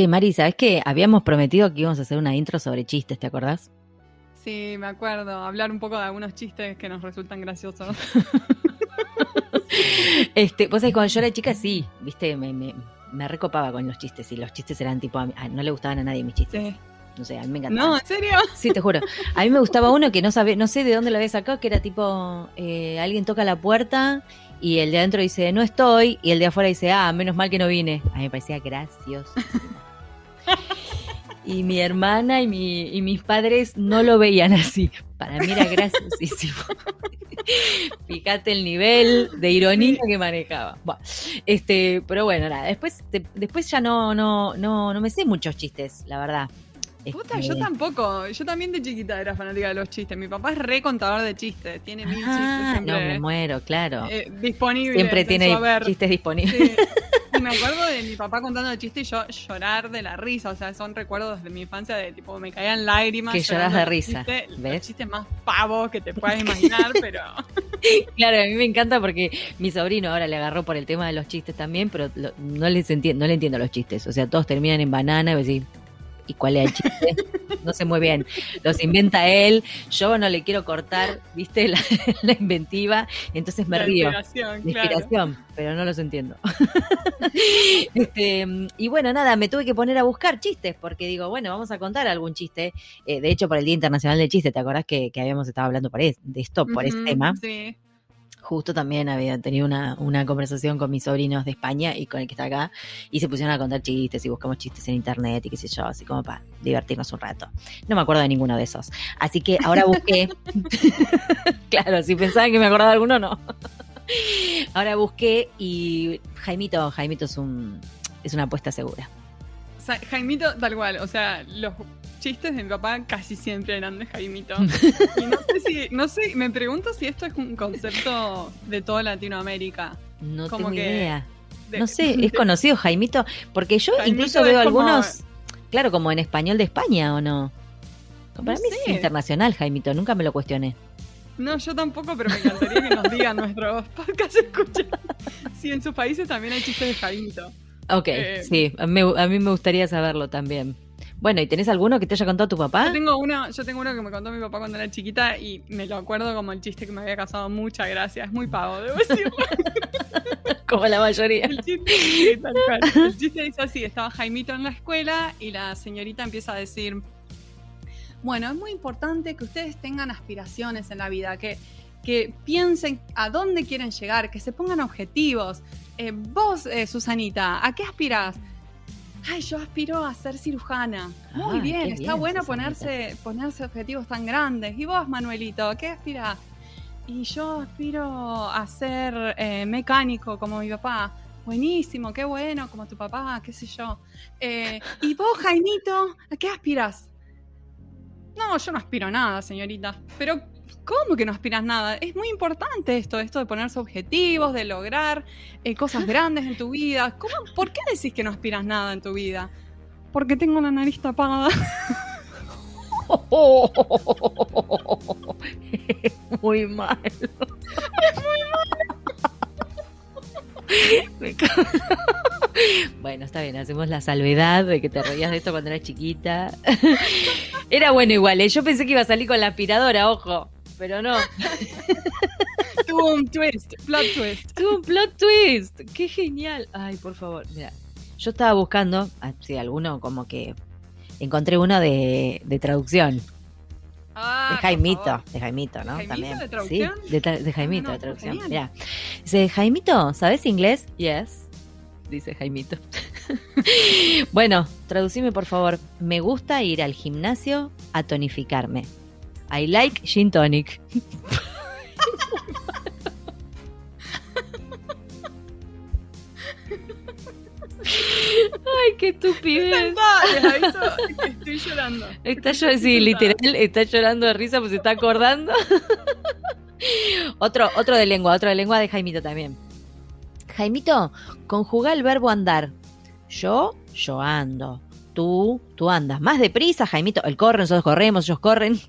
Che, Mari, ¿sabes qué? Habíamos prometido que íbamos a hacer una intro sobre chistes, ¿te acordás? Sí, me acuerdo. Hablar un poco de algunos chistes que nos resultan graciosos. este, vos sabés, cuando yo era chica, sí, viste, me, me, me recopaba con los chistes y los chistes eran tipo, a mí- a- no le gustaban a nadie mis chistes. Sí. No sé, a mí me encantaban. No, ¿en serio? Sí, te juro. A mí me gustaba uno que no sabe, no sé de dónde lo había sacado, que era tipo, eh, alguien toca la puerta y el de adentro dice, no estoy, y el de afuera dice, ah, menos mal que no vine. A mí me parecía gracioso. Y mi hermana y, mi, y mis padres no lo veían así. Para mí era graciosísimo. Fíjate el nivel de ironía que manejaba. Buah. Este, pero bueno, nada. Después, de- después ya no, no, no, no me sé muchos chistes, la verdad. Puta, Este, yo tampoco. Yo también de chiquita era fanática de los chistes. Mi papá es re contador de chistes. Tiene mil Ah, chistes no, me siempre muero, claro. eh, disponibles. Siempre en tiene chistes disponibles. Sí. Y me acuerdo de mi papá contando chistes y yo llorar de la risa. O sea, son recuerdos de mi infancia de tipo, me caían lágrimas. Que llorando de risa, chistes- ¿ves? Los chistes más pavos que te puedas imaginar, pero. Claro, a mí me encanta porque mi sobrino ahora le agarró por el tema de los chistes también, pero lo- no les entiendo, no le entiendo los chistes. O sea, todos terminan en banana y decís, ¿y cuál es el chiste? No sé muy bien. Los inventa él, yo no le quiero cortar, viste, la, la inventiva, entonces me la río. inspiración, claro. inspiración, pero no los entiendo. Este, y bueno, nada, me tuve que poner a buscar chistes, porque digo, bueno, vamos a contar algún chiste. Eh, de hecho, por el Día Internacional del Chiste, ¿te acordás que, que habíamos estado hablando por es- de esto, por ese Ujú, tema? Sí. Justo también había tenido una, una conversación con mis sobrinos de España y con el que está acá, y se pusieron a contar chistes y buscamos chistes en internet y qué sé yo, así como para divertirnos un rato. No me acuerdo de ninguno de esos. Así que ahora busqué. claro, si pensaban que me acordaba de alguno, no. ahora busqué y Jaimito, Jaimito es un es una apuesta segura. Jaimito, tal cual. O sea, los chistes de mi papá casi siempre eran de Jaimito. Y no sé si, no sé, me pregunto si esto es un concepto de toda Latinoamérica. No Como tengo que idea. De- No sé, es conocido Jaimito, porque yo Jaimito incluso veo como- algunos, claro, como en español de España o no. Para No mí sé. es internacional, Jaimito, nunca me lo cuestioné. No, yo tampoco, pero me encantaría que nos digan nuestros podcast escuchan si en sus países también hay chistes de Jaimito. Ok, Eh. sí, a mí, a mí me gustaría saberlo también. Bueno, ¿y tenés alguno que te haya contado tu papá? Yo tengo uno, yo tengo uno que me contó mi papá cuando era chiquita y me lo acuerdo como el chiste que me había causado mucha gracia. Es muy pavo, debo decirlo. Como la mayoría. El chiste, sí, tal cual. El chiste dice así, estaba Jaimito en la escuela y la señorita empieza a decir, bueno, es muy importante que ustedes tengan aspiraciones en la vida, que, que piensen a dónde quieren llegar, que se pongan objetivos. Eh, vos, eh, Susanita, ¿a qué aspirás? Ay, yo aspiro a ser cirujana. Muy bien, está bien, bueno ponerse, ponerse objetivos tan grandes. ¿Y vos, Manuelito, a qué aspirás? Y yo aspiro a ser eh, mecánico como mi papá. Buenísimo, qué bueno, como tu papá, qué sé yo. Eh, ¿Y vos, Jaimito, a qué aspiras? No, yo no aspiro a nada, señorita. Pero, ¿cómo que no aspiras nada? Es muy importante esto, esto de ponerse objetivos, de lograr eh, cosas grandes en tu vida. ¿Cómo, ¿Por qué decís que no aspiras nada en tu vida? Porque tengo la nariz tapada. Muy mal. Me ca- bueno, está bien, hacemos la salvedad de que te reías de esto cuando eras chiquita. Era bueno igual, ¿eh? yo pensé que iba a salir con la aspiradora, ojo, pero no. Tuvo un twist, plot twist. Tuvo un plot twist. Qué genial. Ay, por favor. Mira, yo estaba buscando, ah, sí, alguno como que encontré uno de, de traducción. Ah, de Jaimito, de Jaimito, ¿no? ¿De Jaimito También. de traducción? Sí, de, tra- de Jaimito no, de traducción. Mira, dice, Jaimito, ¿sabes inglés? Yes. Dice Jaimito. bueno, traducime por favor. Me gusta ir al gimnasio a tonificarme. I like gin tonic. Ay, qué estupidez. Estoy llorando. Está yo, sí, literal, está llorando de risa, pues se está acordando. otro, otro de lengua, otro de lengua de Jaimito también. Jaimito, conjuga el verbo andar. Yo, yo ando. Tú, tú andas. Más deprisa, Jaimito. Él corre, nosotros corremos, ellos corren.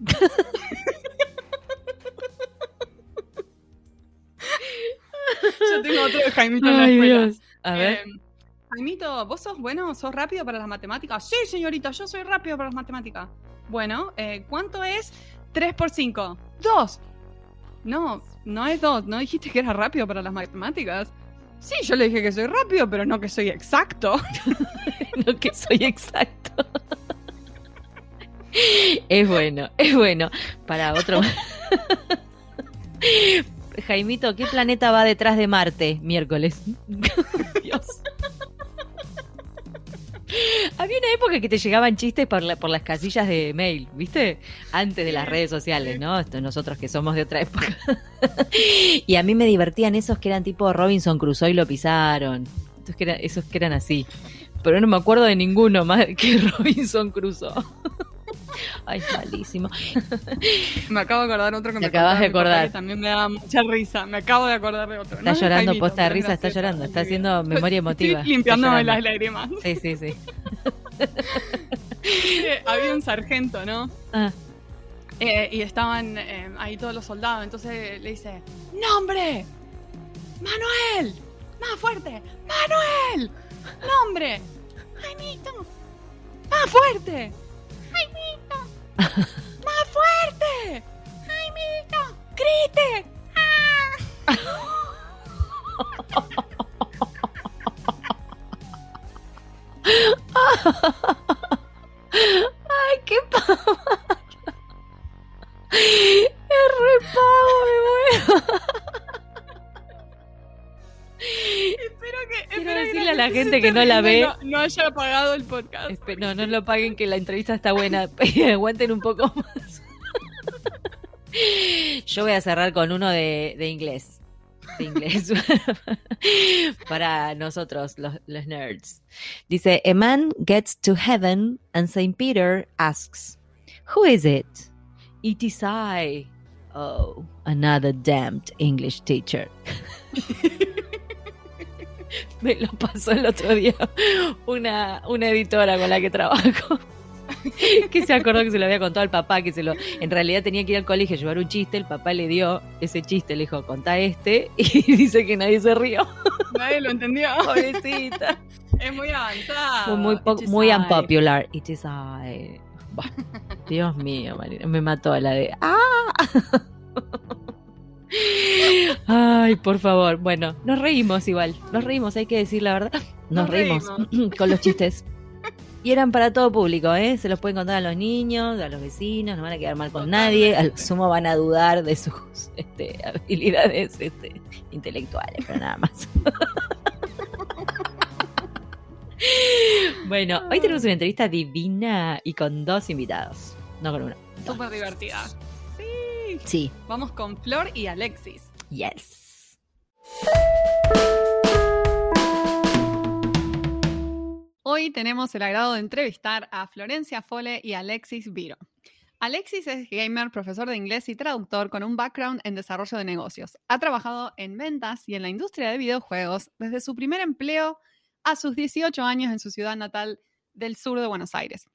Yo tengo otro de Jaimito en la escuela. Dios. A ver. Eh, Jaimito, ¿vos sos bueno? ¿Sos rápido para las matemáticas? Sí, señorita, yo soy rápido para las matemáticas. Bueno, eh, ¿cuánto es 3 por 5? 2. No, no es 2. ¿No dijiste que era rápido para las matemáticas? Sí, yo le dije que soy rápido, pero no que soy exacto. no que soy exacto. es bueno, es bueno. Para otro. Jaimito, ¿qué planeta va detrás de Marte miércoles? Dios. Época que te llegaban chistes por, por las casillas de mail, ¿viste? Antes de las redes sociales, ¿no? Esto, nosotros que somos de otra época. y a mí me divertían esos que eran tipo Robinson Crusoe y lo pisaron. Esos que, eran, esos que eran así. Pero no me acuerdo de ninguno más que Robinson Crusoe. Ay, malísimo. Me acabo de acordar otro que Te me acabas de acordar. que también me daba mucha risa. Me acabo de acordar de otro. Está No llorando, Jaimito, posta de risa, está llorando, está haciendo memoria emotiva. Estoy limpiándome las lágrimas. Sí, sí, sí. Eh, Había un sargento, ¿no? Ah, Eh, y estaban eh, ahí todos los soldados. Entonces le dice: ¡Nombre! ¡Manuel! ¡Más fuerte! ¡Manuel! ¡Nombre! ¡Jaimito! ¡Más fuerte! ¡Jaimito! ¡Más fuerte! ¡Jaimito! ¡Grite! ¡Ah! Ay, qué. Espero que. Quiero espero decirle a la gente que no la ve. No, no haya apagado el podcast. Espe- No, no lo paguen que la entrevista está buena. Aguanten un poco más. Yo voy a cerrar con uno de, de inglés. De inglés. Para nosotros, los, los nerds. Dice, a man gets to heaven and Saint Peter asks, Who is it? It is I. Oh, another damned English teacher. Me lo pasó el otro día una, una editora con la que trabajo. que se acordó que se lo había contado al papá, que se lo, en realidad tenía que ir al colegio a llevar un chiste, el papá le dio ese chiste, le dijo, contá este, y dice que nadie se rió. Nadie lo entendió. Pobrecita. Es muy avanzado. Fue muy, po- It is muy I. unpopular. It is I. Bah, Dios mío, Marina, me mató la de. ¡Ah! Ay, por favor. Bueno, nos reímos igual. Nos reímos, hay que decir la verdad. Nos, Nos reímos, con los chistes. Y eran para todo público, ¿eh? Se los pueden contar a los niños, a los vecinos, no van a quedar mal con nadie. Al sumo van a dudar de sus este, habilidades este, intelectuales, pero nada más. Bueno, hoy tenemos una entrevista divina y con dos invitados. No con uno. Súper divertida. Sí. Sí, Vamos con Flor y Alexis. yes. Hoy tenemos el agrado de entrevistar a Florencia Fole y Alexis Viro. Alexis es gamer, profesor de inglés y traductor con un background en desarrollo de negocios. Ha trabajado en ventas y en la industria de videojuegos desde su primer empleo a sus 18 años en su ciudad natal del sur de Buenos Aires.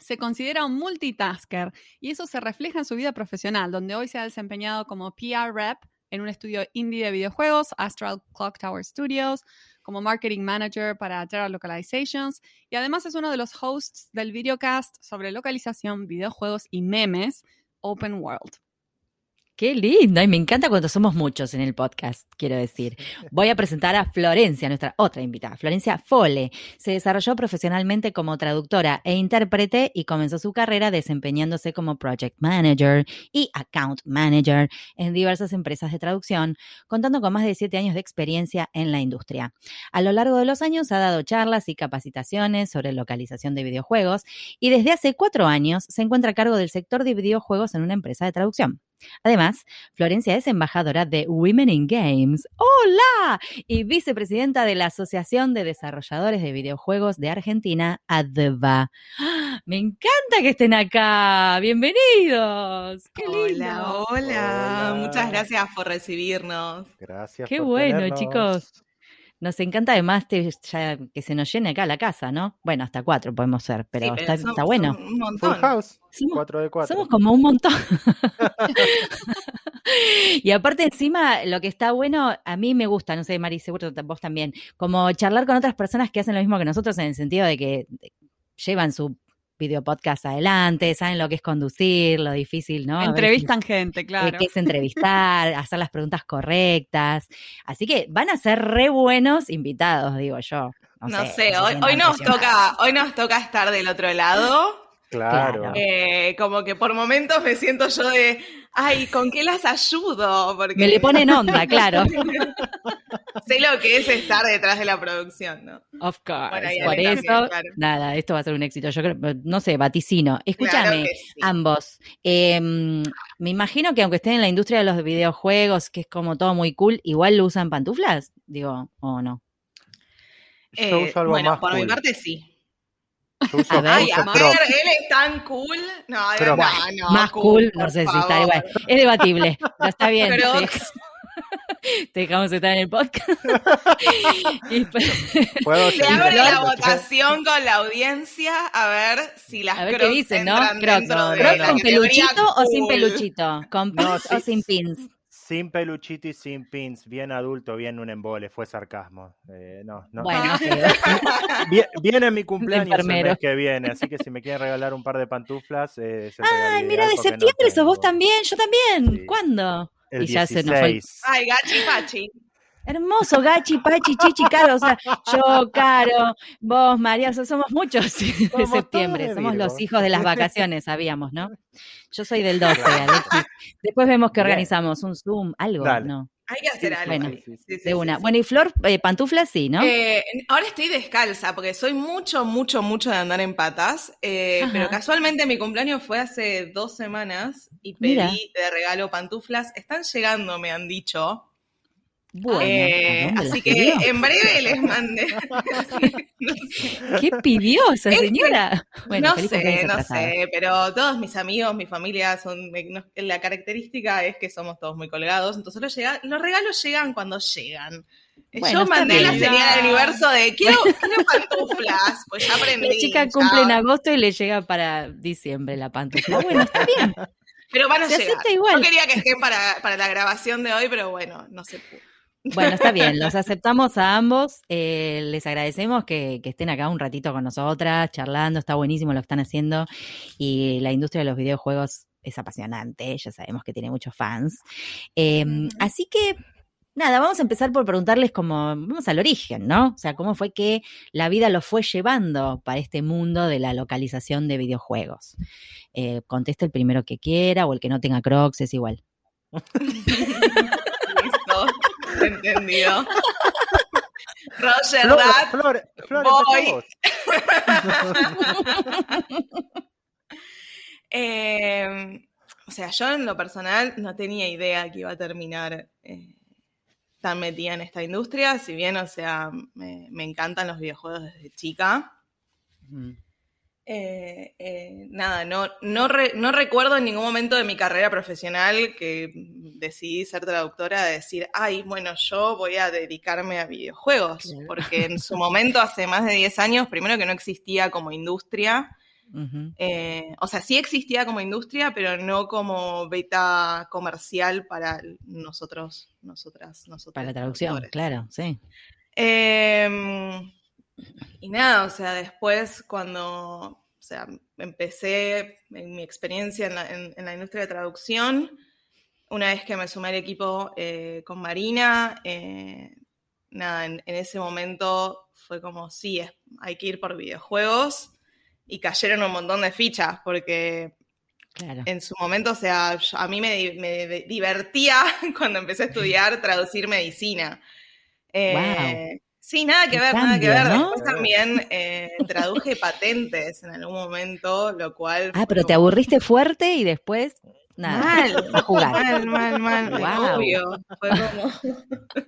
Se considera un multitasker y eso se refleja en su vida profesional, donde hoy se ha desempeñado como PR rep en un estudio indie de videojuegos, Astral Clock Tower Studios, como marketing manager para Terra Localizations y además es uno de los hosts del videocast sobre localización, videojuegos y memes Open World. Qué lindo, y me encanta cuando somos muchos en el podcast, quiero decir. Voy a presentar a Florencia, nuestra otra invitada, Florencia Fole. Se desarrolló profesionalmente como traductora e intérprete y comenzó su carrera desempeñándose como project manager y account manager en diversas empresas de traducción, contando con más de siete años de experiencia en la industria. A lo largo de los años ha dado charlas y capacitaciones sobre localización de videojuegos y desde hace cuatro años se encuentra a cargo del sector de videojuegos en una empresa de traducción. Además, Florencia es embajadora de Women in Games. ¡Hola! Y vicepresidenta de la Asociación de Desarrolladores de Videojuegos de Argentina, ADVA. ¡Ah! Me encanta que estén acá. Bienvenidos. ¡Qué lindo! Hola, hola, Hola. Muchas gracias por recibirnos. Gracias. Qué por bueno, tenernos. chicos. Nos encanta además te- ya que se nos llene acá la casa, ¿no? Bueno, hasta cuatro podemos ser, pero, Sí, está, somos está bueno. Un Full montón. House, Somos- 4 de 4. Somos como un montón. y aparte encima, lo que está bueno, a mí me gusta, no sé, Mari, seguro que vos también, como charlar con otras personas que hacen lo mismo que nosotros en el sentido de que llevan su video podcast adelante, saben lo que es conducir, lo difícil, ¿no? Entrevistan gente, eh, claro. que es entrevistar, hacer las preguntas correctas. Así que van a ser re buenos invitados, digo yo. No sé, se hoy, hoy nos toca, hoy nos toca estar del otro lado. Claro. Eh, como que por momentos me siento yo de, ay, ¿con qué las ayudo? Porque Me le ponen onda, claro. sé lo que es estar detrás de la producción, ¿no? Of course. Bueno, Por eso, también, claro. nada, esto va a ser un éxito. Yo creo, no sé, vaticino. Escúchame, Claro que sí. ambos. eh, me imagino que aunque estén en la industria de los videojuegos, que es como todo muy cool, igual lo usan pantuflas, digo, o no. Yo Eh, uso algo bueno, más por cool. mi parte sí. A ver. A ver, él es tan cool. No, no, no, no, Más cool, no sé si está igual. Es debatible, pero está bien. te, dejamos estar en el podcast. Y- Puedo Le abre la votación con la audiencia a ver si las a ver qué dicen, ¿no? Crocs, no, de ¿Crocs la con peluchito o sin peluchito? ¿Con No, pins o sin pins? Sin peluchito y sin pins, bien adulto, bien un embole, fue sarcasmo. Eh, no, no. Bueno, Viene mi cumpleaños el mes que viene, así que si me quieren regalar un par de pantuflas, eh, es el Ay, mira, de porque no septiembre sos vos también, yo también. Sí. ¿Cuándo? El Y ya se nos fue 16. Ay, gachi pachi. Hermoso, Gachi, Pachi, Chichi, Caro. O sea, yo, Caro, vos, María, o sea, somos muchos de septiembre. Somos los hijos de las vacaciones, sabíamos, ¿no? Yo soy del 12, Alexis. Después vemos que organizamos un Zoom, algo, Dale. ¿no? Hay que hacer Sí, algo. bueno, Sí, sí, sí, De una. sí. Bueno, y Flor, eh, pantuflas sí, ¿no? Eh, ahora estoy descalza porque soy mucho, mucho, mucho de andar en patas. eh, pero casualmente mi cumpleaños fue hace dos semanas y pedí Mira. de regalo pantuflas. Están llegando, me han dicho. Bueno, Eh, ¿a dónde así que pidió? en breve les mandé. ¿Qué pidió esa Es que- señora? Bueno, no sé, no sé, pero todos mis amigos, mi familia, son la característica es que somos todos muy colgados, entonces los, llega- los regalos llegan cuando llegan. Eh, Bueno, Yo mandé la señal al universo de quiero, quiero pantuflas, pues ya aprendí. La chica ya. cumple en agosto y le llega para diciembre la pantufla. Bueno, está bien. Pero van a Se llegar. igual. No quería que estén para, para la grabación de hoy, pero bueno, no se pudo. Bueno, está bien, los aceptamos a ambos. eh, les agradecemos que, que estén acá un ratito con nosotras, charlando. Está buenísimo lo que están haciendo. Y la industria de los videojuegos es apasionante. Ya sabemos que tiene muchos fans. Eh, Ujú. Así que, nada, vamos a empezar por preguntarles cómo, vamos al origen, ¿no? O sea, cómo fue que la vida los fue llevando para este mundo de la localización de videojuegos. Eh, conteste el primero que quiera o el que no tenga crocs, es igual. Entendido. Roger Flor, that. Flor, Flor, vos. Eh, o sea, yo en lo personal no tenía idea que iba a terminar eh, tan metida en esta industria, si bien, o sea, me, me encantan los videojuegos desde chica. Mm. Eh, eh, nada, no, no, re- no recuerdo en ningún momento de mi carrera profesional que decidí ser traductora de decir, ay, bueno, yo voy a dedicarme a videojuegos, Claro. porque en su momento, hace más de 10 años, primero que no existía como industria, eh, o sea, sí existía como industria, pero no como beta comercial para nosotros, nosotras, nosotros. Para la traducción, claro, sí. Eh, y nada, o sea, después cuando, o sea, empecé en mi experiencia en la, en- en la industria de traducción, una vez que me sumé al equipo eh, con Marina, eh, nada, en, en ese momento fue como, sí, es- hay que ir por videojuegos y cayeron un montón de fichas porque Claro. en su momento, o sea, a mí me, di- me di- divertía cuando empecé a estudiar traducir medicina. Eh, Sí, nada que ver, nada que ver. ¿no? Después también eh, traduje patentes en algún momento, lo cual... Ah, pero te aburriste fuerte y después, nada, Mal, a jugar. mal, mal, mal, Guau. obvio. Fue como...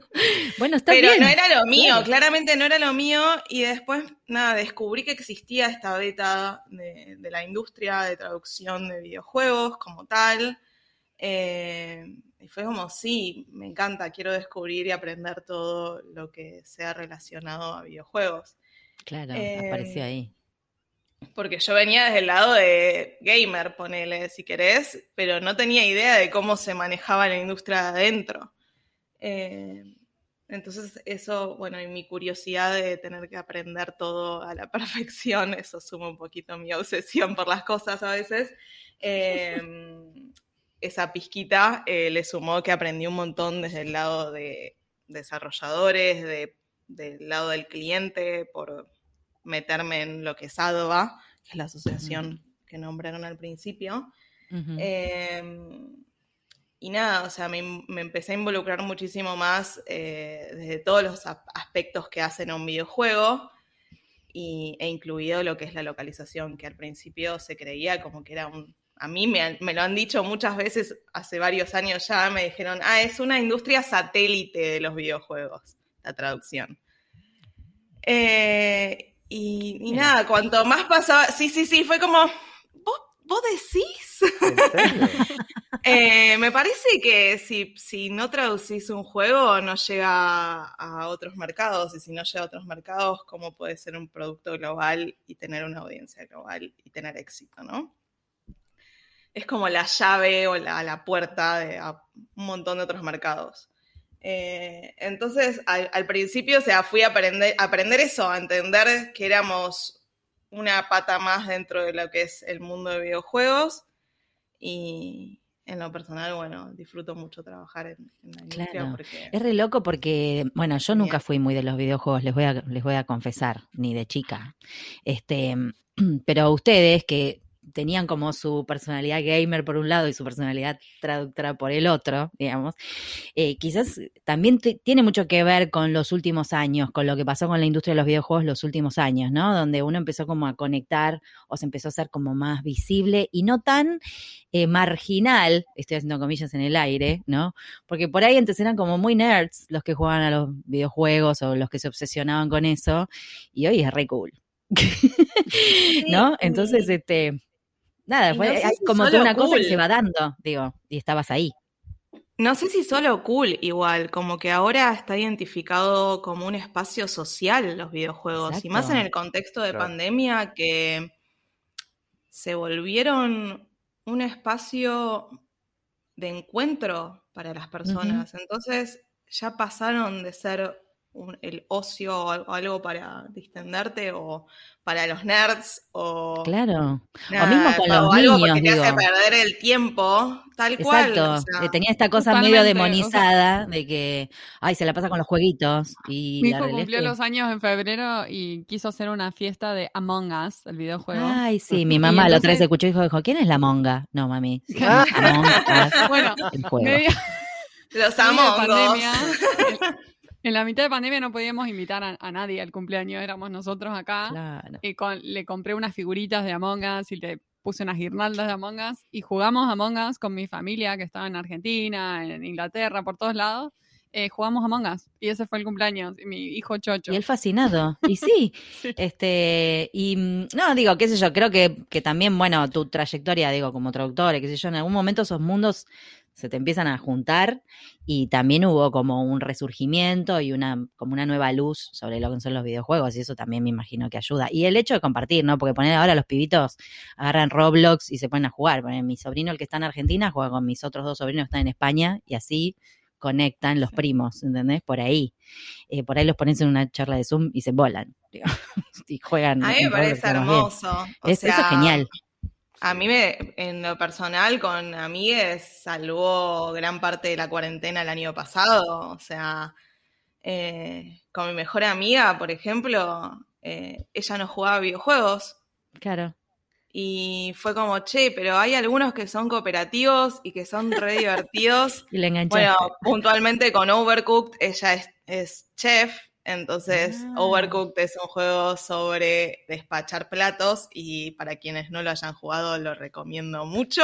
Bueno, está Pero bien. no era lo mío, claro. claramente no era lo mío. Y después, nada, descubrí que existía esta beta de, de la industria de traducción de videojuegos como tal. Eh, y fue como, sí, me encanta, quiero descubrir y aprender todo lo que sea relacionado a videojuegos. Claro, Eh, apareció ahí. Porque yo venía desde el lado de gamer, ponele, si querés, pero no tenía idea de cómo se manejaba la industria de adentro. Eh, entonces eso, bueno, y mi curiosidad de tener que aprender todo a la perfección, eso suma un poquito mi obsesión por las cosas a veces. Eh, esa pizquita eh, le sumó que aprendí un montón desde el lado de desarrolladores, de- del lado del cliente, por meterme en lo que es ADVA, que es la asociación que nombraron al principio. Ujú. Eh, y nada, o sea, me, me empecé a involucrar muchísimo más eh, desde todos los aspectos que hacen a un videojuego, y, e incluido lo que es la localización, que al principio se creía como que era un... A mí me, han- me lo han dicho muchas veces, hace varios años ya, me dijeron, ah, es una industria satélite de los videojuegos, la traducción. Eh, y, nada, cuanto más pasaba, sí, sí, sí, fue como, ¿vos, vos decís? Eh, me parece que si, si no traducís un juego no llega a otros mercados y si no llega a otros mercados, ¿cómo puede ser un producto global y tener una audiencia global y tener éxito, no? Es como la llave o la, la puerta de a un montón de otros mercados. Eh, entonces, al, al principio, o sea, fui a aprender, a aprender eso, a entender que éramos una pata más dentro de lo que es el mundo de videojuegos y en lo personal, bueno, disfruto mucho trabajar en, en la industria Claro. porque... Es re loco porque, bueno, yo nunca fui muy de los videojuegos, les voy a, les voy a confesar, ni de chica. Este, pero ustedes que tenían como su personalidad gamer por un lado y su personalidad traductora por el otro, digamos, eh, quizás también tiene mucho que ver con los últimos años, con lo que pasó con la industria de los videojuegos los últimos años, ¿no? Donde uno empezó como a conectar o se empezó a hacer como más visible y no tan eh, marginal, estoy haciendo comillas en el aire, ¿no? Porque por ahí antes eran como muy nerds los que jugaban a los videojuegos o los que se obsesionaban con eso, y hoy es re cool. ¿No? Entonces, este, nada, y fue no sé hay si como solo toda una cosa que cool. se va dando, digo, y estabas ahí. No sé si solo cool, igual, como que ahora está identificado como un espacio social los videojuegos, y más en el contexto de Claro. pandemia que se volvieron un espacio de encuentro para las personas. Entonces ya pasaron de ser un- el ocio o al- o algo para distenderte o para los nerds o Claro. nada, mismo con o los algo niños, porque te hace perder el tiempo, tal cual. Exacto. o sea, Eh, Tenía esta cosa medio demonizada de que, ay, se la pasa con los jueguitos. Y Mi hijo cumplió que- los años en febrero y quiso hacer una fiesta de Among Us, el videojuego. Ay, sí, mi mamá la otra vez escuchó y dijo, dijo, ¿quién es la monga? No, mami. sí. Among Us, Bueno, el juego. medio- Los medio de amo. pandemia, en, la mitad de pandemia no podíamos invitar a, a nadie al cumpleaños, éramos nosotros acá. Claro. Y con- le compré unas figuritas de Among Us y le puse unas guirnaldas de Among Us y jugamos Among Us con mi familia que estaba en Argentina, en Inglaterra, por todos lados. Eh, jugamos Among Us y ese fue el cumpleaños. Y mi hijo Chocho. Y él fascinado. Y sí, Sí. este, y mm, no, digo, qué sé yo, creo que, que también, bueno, tu trayectoria, digo, como traductora, qué sé yo, en algún momento esos mundos se te empiezan a juntar y también hubo como un resurgimiento y una, como una nueva luz sobre lo que son los videojuegos y eso también me imagino que ayuda. Y el hecho de compartir, ¿no? Porque poner ahora los pibitos agarran Roblox y se ponen a jugar. Poner, mi sobrino, el que está en Argentina, juega con mis otros dos sobrinos que están en España y así conectan los primos, ¿entendés? Por ahí. Eh, por ahí los pones en una charla de Zoom y se volan. digo, y juegan. A mí me parece hermoso. O Es- eso es genial. A mí, me, en lo personal, con amigues, salvó gran parte de la cuarentena el año pasado. O sea, eh, con mi mejor amiga, por ejemplo, eh, ella no jugaba videojuegos. Claro. Y fue como, che, pero hay algunos que son cooperativos y que son re divertidos. Y le enganchaste. Bueno, puntualmente con Overcooked, ella es, es chef, entonces Ah. Overcooked es un juego sobre despachar platos y para quienes no lo hayan jugado lo recomiendo mucho,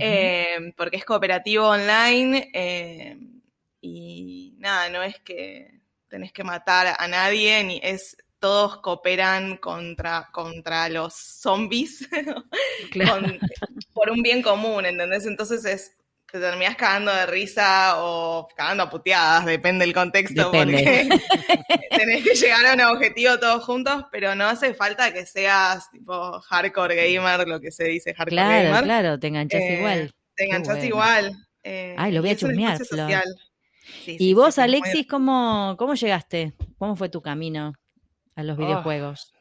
eh, porque es cooperativo online eh, y nada, no es que tenés que matar a nadie, ni es todos cooperan contra, contra los zombies con- por un bien común, ¿entendés? Entonces es te terminás cagando de risa o cagando a puteadas, depende del contexto, Depende. porque tenés que llegar a un objetivo todos juntos, pero no hace falta que seas tipo hardcore gamer, lo que se dice hardcore Claro, gamer. claro, te enganchás Eh, igual. Te enganchás bueno. igual. eh, Ay, lo voy a chusmear, Flor. Sí, ¿Y sí, vos, sí, Alexis, cómo, cómo llegaste? ¿Cómo fue tu camino a los Ah, videojuegos?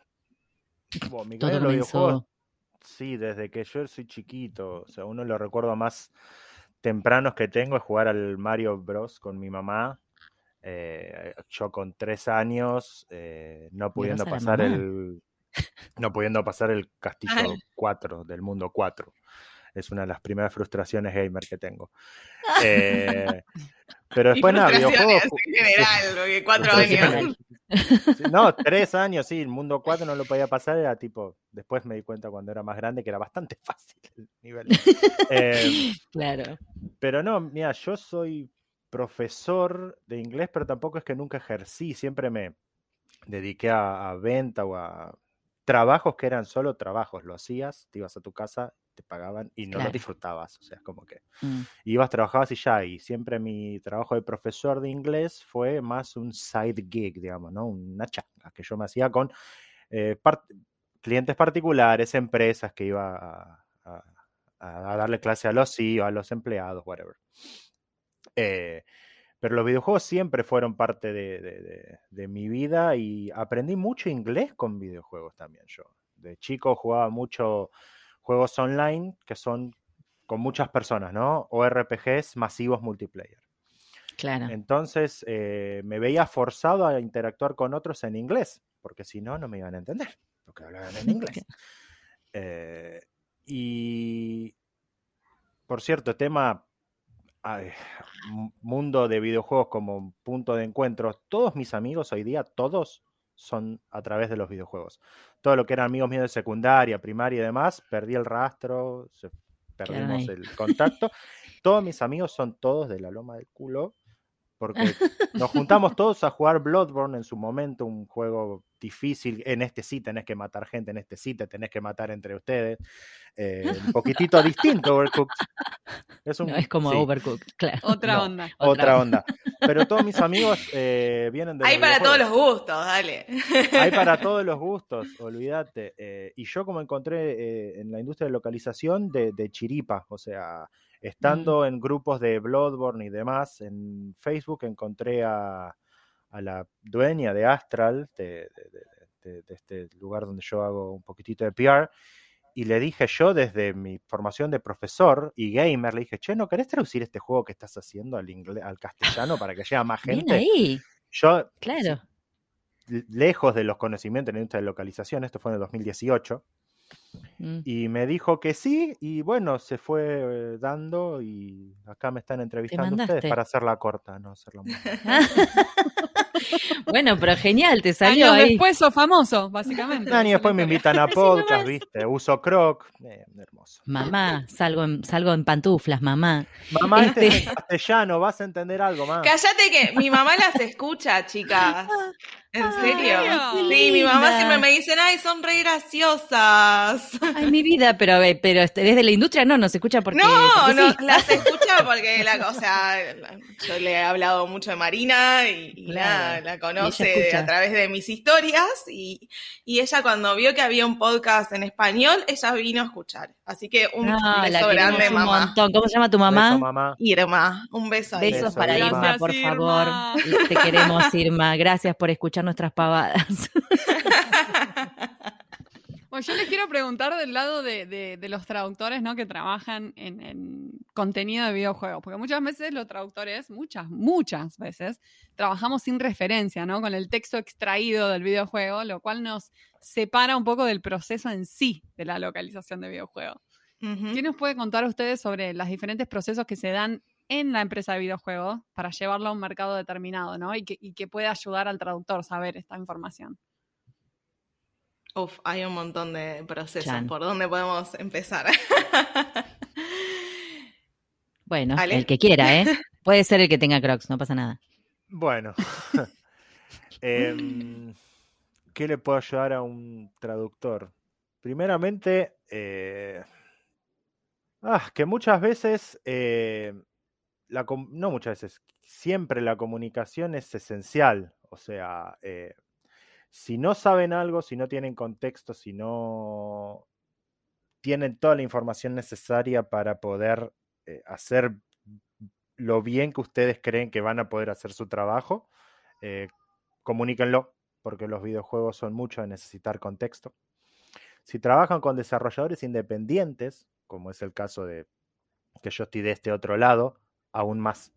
Bueno, mi Todo los videojuegos, sí, desde que yo soy chiquito. O sea, uno de los recuerdos más tempranos que tengo es jugar al Mario Bros. con mi mamá. Eh, yo con tres años, eh, no pudiendo pasar el. No pudiendo pasar el castillo Ay. 4 del mundo 4. Es una de las primeras frustraciones gamer que tengo. Eh, pero después nada, videojuegos. en general, porque cuatro años. No, tres años, sí, el mundo 4 no lo podía pasar, era tipo, después me di cuenta cuando era más grande que era bastante fácil el nivel. Eh, Claro. pero no, mira, yo soy profesor de inglés, pero tampoco es que nunca ejercí, siempre me dediqué a, a venta o a trabajos que eran solo trabajos, lo hacías, te ibas a tu casa, te pagaban y no Claro. lo disfrutabas, o sea, es como que Mm. ibas, trabajabas y ya, y siempre mi trabajo de profesor de inglés fue más un side gig, digamos, ¿no? Una changa que yo me hacía con eh, clientes particulares, empresas que iba a, a- a darle clase a los CEO, a los empleados, whatever. Eh, pero los videojuegos siempre fueron parte de, de- de- de mi vida y aprendí mucho inglés con videojuegos también yo. De chico jugaba mucho juegos online que son con muchas personas, ¿no? O RPGs masivos multiplayer. Claro. Entonces eh, me veía forzado a interactuar con otros en inglés, porque si no, no me iban a entender, porque hablaban en inglés. Eh, y, por cierto, tema mundo de videojuegos como punto de encuentro, todos mis amigos hoy día, todos son a través de los videojuegos. Todo lo que eran amigos míos de secundaria, primaria y demás, perdí el rastro, perdimos el contacto. Todos mis amigos son todos de la loma del culo, porque nos juntamos todos a jugar Bloodborne en su momento, un juego difícil. En este sí tenés que matar gente, en este sí te tenés que matar entre ustedes. Eh, un poquitito distinto, Overcooked. Es, un, No, es como sí, Overcooked, claro. Otra No. onda. otra onda. Pero todos mis amigos eh, vienen de Hay para todos los gustos, dale. Hay para todos los gustos, olvídate. Eh, y yo como encontré eh, en la industria de localización de, de chiripa, o sea, estando en grupos de Bloodborne y demás, en Facebook encontré a, a la dueña de Astral, de, de- de- de- de este lugar donde yo hago un poquitito de PR, y le dije yo desde mi formación de profesor y gamer, le dije, che, ¿no querés traducir este juego que estás haciendo al, inglés, al castellano para que llegue a más gente? ahí, Yo claro. lejos de los conocimientos en la industria de localización, esto fue en el 2018, Mm. y me dijo que sí, y bueno, se fue eh, dando, y acá me están entrevistando ustedes para hacerla corta, no hacerla muy. bueno, pero genial, te salió Años ahí. después sos famoso, básicamente. Es la después me invitan a podcast, viste, uso croc, eh, hermoso. Mamá, salgo en, salgo en pantuflas, mamá. Mamá, este es Este- en castellano, vas a entender algo más. Cállate que mi mamá las escucha, chicas. ¿En Ay, serio? qué Sí, mi mamá siempre me dicen, ay, son re graciosas. Ay, mi vida, pero, eh, pero este, desde la industria no, nos escucha porque. no, no, las escucha porque la, o sea, yo le he hablado mucho de Marina y, y Claro. nada, la conoce a través de mis historias y, y ella cuando vio que había un podcast en español, ella vino a escuchar. Así que un No, la beso grande, un mamá. montón. ¿Cómo se llama tu mamá? Beso, mamá. Irma, un beso. a Besos. Beso, para Irma. Irma, por Irma. favor. Te queremos, Irma. Gracias por escuchar nuestras pavadas. Bueno, yo les quiero preguntar del lado de, de- de los traductores, ¿no? Que trabajan en, en contenido de videojuegos. Porque muchas veces los traductores, muchas, muchas veces, trabajamos sin referencia, ¿no? Con el texto extraído del videojuego, lo cual nos separa un poco del proceso en sí de la localización de videojuegos. Ujú. ¿Qué nos puede contar ustedes sobre los diferentes procesos que se dan en la empresa de videojuegos para llevarlo a un mercado determinado, ¿no? Y que, y que puede ayudar al traductor a saber esta información. Uf, hay un montón de procesos. Chan. ¿Por dónde podemos empezar? Bueno, Ale. el que quiera, ¿eh? Puede ser el que tenga crocs, no pasa nada. Bueno, Em, ¿qué le puedo ayudar a un traductor? Primeramente, eh, Ah, que muchas veces, eh, la no muchas veces, siempre la comunicación es esencial. O sea, eh, si no saben algo, si no tienen contexto, si no tienen toda la información necesaria para poder eh, hacer lo bien que ustedes creen que van a poder hacer su trabajo, eh, comuníquenlo, porque los videojuegos son mucho de necesitar contexto. Si trabajan con desarrolladores independientes, como es el caso de que yo estoy de este otro lado, aún más,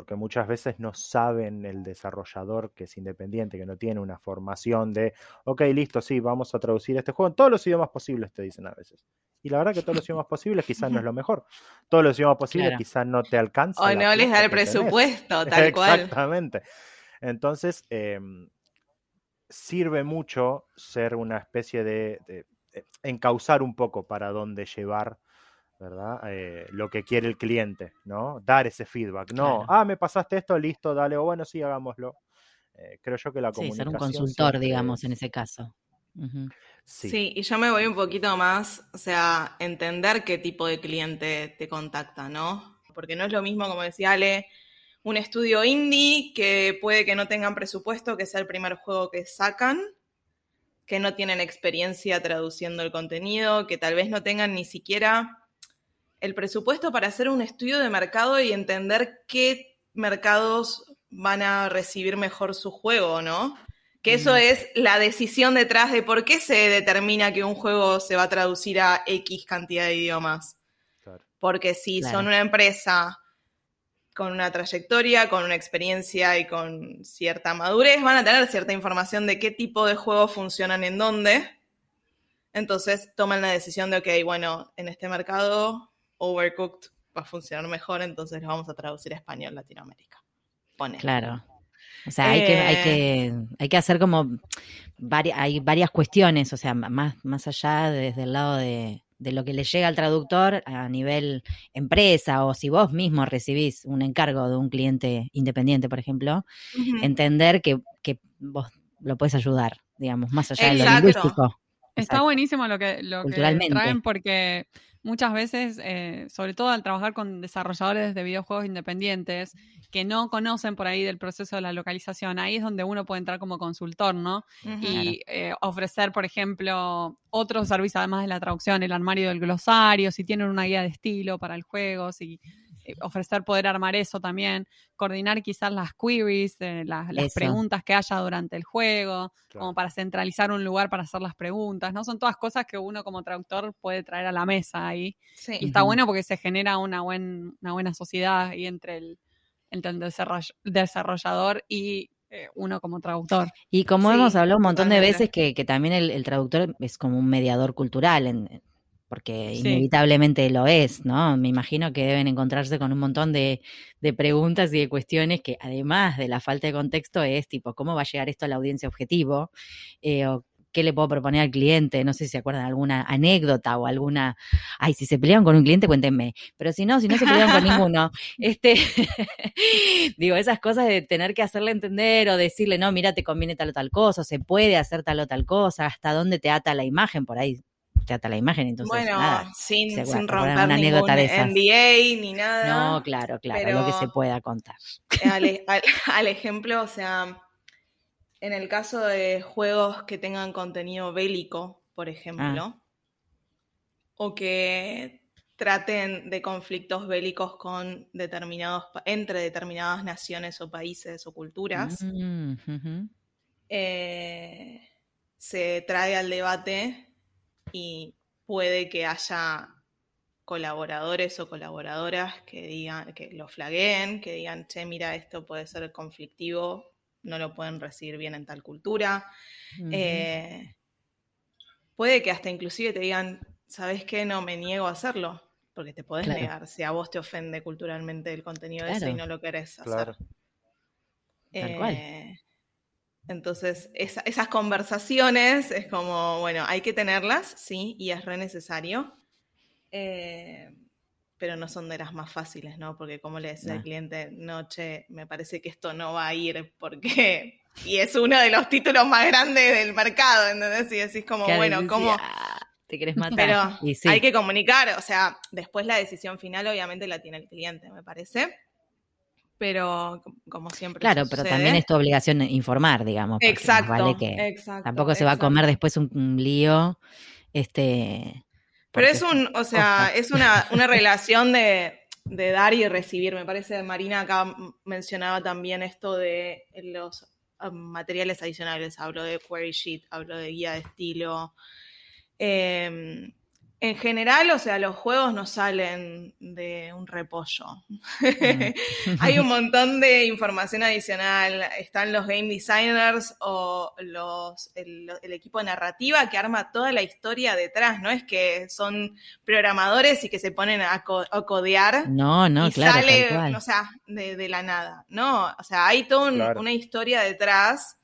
porque muchas veces no saben el desarrollador que es independiente, que no tiene una formación de, ok, listo, sí, vamos a traducir este juego en todos los idiomas posibles, te dicen a veces. Y la verdad que todos los idiomas posibles quizás no es lo mejor. Todos los idiomas posibles Claro. quizás no te alcanza. O no les da el tenés. presupuesto, tal cual. Exactamente. Entonces, em, sirve mucho ser una especie de, de- de encauzar un poco para dónde llevar, ¿verdad? Eh, lo que quiere el cliente, ¿no? Dar ese feedback. No, Claro. ah, me pasaste esto, listo, dale, o bueno, sí, hagámoslo. Eh, creo yo que la Sí, comunicación. ser un consultor, siempre digamos, en es- ese caso. Sí, Sí, y yo me voy un poquito más, o sea, entender qué tipo de cliente te contacta, ¿no? Porque no es lo mismo, como decía Ale, un estudio indie que puede que no tengan presupuesto, que sea el primer juego que sacan, que no tienen experiencia traduciendo el contenido, que tal vez no tengan ni siquiera el presupuesto para hacer un estudio de mercado y entender qué mercados van a recibir mejor su juego, ¿no? Que eso Mm. es la decisión detrás de por qué se determina que un juego se va a traducir a X cantidad de idiomas. claro. Porque si Claro. son una empresa con una trayectoria, con una experiencia y con cierta madurez, van a tener cierta información de qué tipo de juegos funcionan en dónde. Entonces toman la decisión de, ok, bueno, en este mercado Overcooked va a funcionar mejor, entonces lo vamos a traducir a español Latinoamérica. Pone. Claro. O sea, hay, que, hay, Eh. que, hay que hacer como varias, hay varias cuestiones, o sea, más, más allá desde el lado de, de lo que le llega al traductor a nivel empresa o si vos mismo recibís un encargo de un cliente independiente, por ejemplo, entender que, que vos lo puedes ayudar, digamos, más allá de lo Exacto. lingüístico. Está Exacto. buenísimo lo que, lo que traen porque muchas veces, eh, sobre todo al trabajar con desarrolladores de videojuegos independientes que no conocen por ahí del proceso de la localización, ahí es donde uno puede entrar como consultor, ¿no? Y eh, ofrecer, por ejemplo, otros servicios además de la traducción, el armario del glosario, si tienen una guía de estilo para el juego, si ofrecer poder armar eso también, coordinar quizás las queries, eh, las, preguntas que haya durante el juego, Claro. como para centralizar un lugar para hacer las preguntas, ¿no? Son todas cosas que uno como traductor puede traer a la mesa ahí. Sí. Y está bueno porque se genera una, buen, una buena sociedad ahí entre el, entre el desarroll- desarrollador y eh, uno como traductor. Y como Sí, hemos hablado un montón de veces que, que también el, el traductor es como un mediador cultural, en- porque Sí. inevitablemente lo es, ¿no? Me imagino que deben encontrarse con un montón de, de preguntas y de cuestiones que además de la falta de contexto es tipo, ¿cómo va a llegar esto a la audiencia objetivo? Eh, o ¿Qué le puedo proponer al cliente? No sé si se acuerdan alguna anécdota o alguna, ay, si se pelearon con un cliente, cuéntenme. Pero si no, si no se pelearon con ninguno, este, digo, esas cosas de tener que hacerle entender o decirle, no, mira, te conviene tal o tal cosa, o se puede hacer tal o tal cosa, hasta dónde te ata la imagen, por ahí te ata la imagen, entonces bueno, nada. sin, se romper una ningún anécdota de esas. NDA ni nada. No, claro, claro, lo que se pueda contar. al, al- al ejemplo, o sea, en el caso de juegos que tengan contenido bélico, por ejemplo, Ah. o que traten de conflictos bélicos con determinados entre determinadas naciones o países o culturas, Mm, eh, se trae al debate y puede que haya colaboradores o colaboradoras que digan, que lo flagueen, que digan, che, mira, esto puede ser conflictivo, no lo pueden recibir bien en tal cultura. Eh, puede que hasta inclusive te digan, ¿sabes qué? No me niego a hacerlo, porque te podés Claro. negar si a vos te ofende culturalmente el contenido de eso y Claro. no lo querés hacer. Claro. Tal cual. Entonces, esa- esas conversaciones es como, bueno, hay que tenerlas, sí, y es re necesario, eh, pero no son de las más fáciles, ¿no? Porque como le decía al No. cliente, no, che, me parece que esto no va a ir porque... Y es uno de los títulos más grandes del mercado, ¿entendés? Y decís como, bueno, sí, ¿cómo, Te querés matar. Pero Y sí. hay que comunicar, o sea, después la decisión final obviamente la tiene el cliente, me parece. Pero co- como siempre. Claro, pero también es tu obligación informar, digamos. Exacto. Vale que exacto, tampoco se va a comer después un, un lío. Este. Pero es un, o sea, es una, una relación de, de dar y recibir. Me parece que Marina acá mencionaba también esto de los um, materiales adicionales. Hablo de query sheet, hablo de guía de estilo. Eh, en general, o sea, los juegos no salen de un repollo. Hay un montón de información adicional. Están los game designers o los, el, el equipo de narrativa que arma toda la historia detrás. No es que son programadores y que se ponen a, co- a codear No, no, y claro, sale, cual. o sea, de, de la nada. No, o sea, hay toda un- Claro. una historia detrás.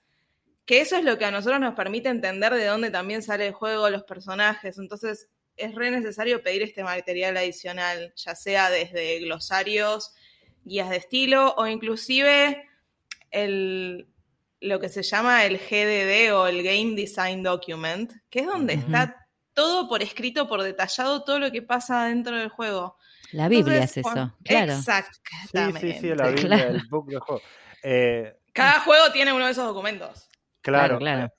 Que eso es lo que a nosotros nos permite entender de dónde también sale el juego, los personajes. Entonces, es re necesario pedir este material adicional, ya sea desde glosarios, guías de estilo o inclusive el, lo que se llama el GDD o el Game Design Document, que es donde está todo por escrito, por detallado, todo lo que pasa dentro del juego. La Biblia Entonces, es eso, claro. Sí, Exactamente. sí, sí, la Biblia, Claro. el book de juego. Eh, Cada juego tiene uno de esos documentos. claro, claro. eh,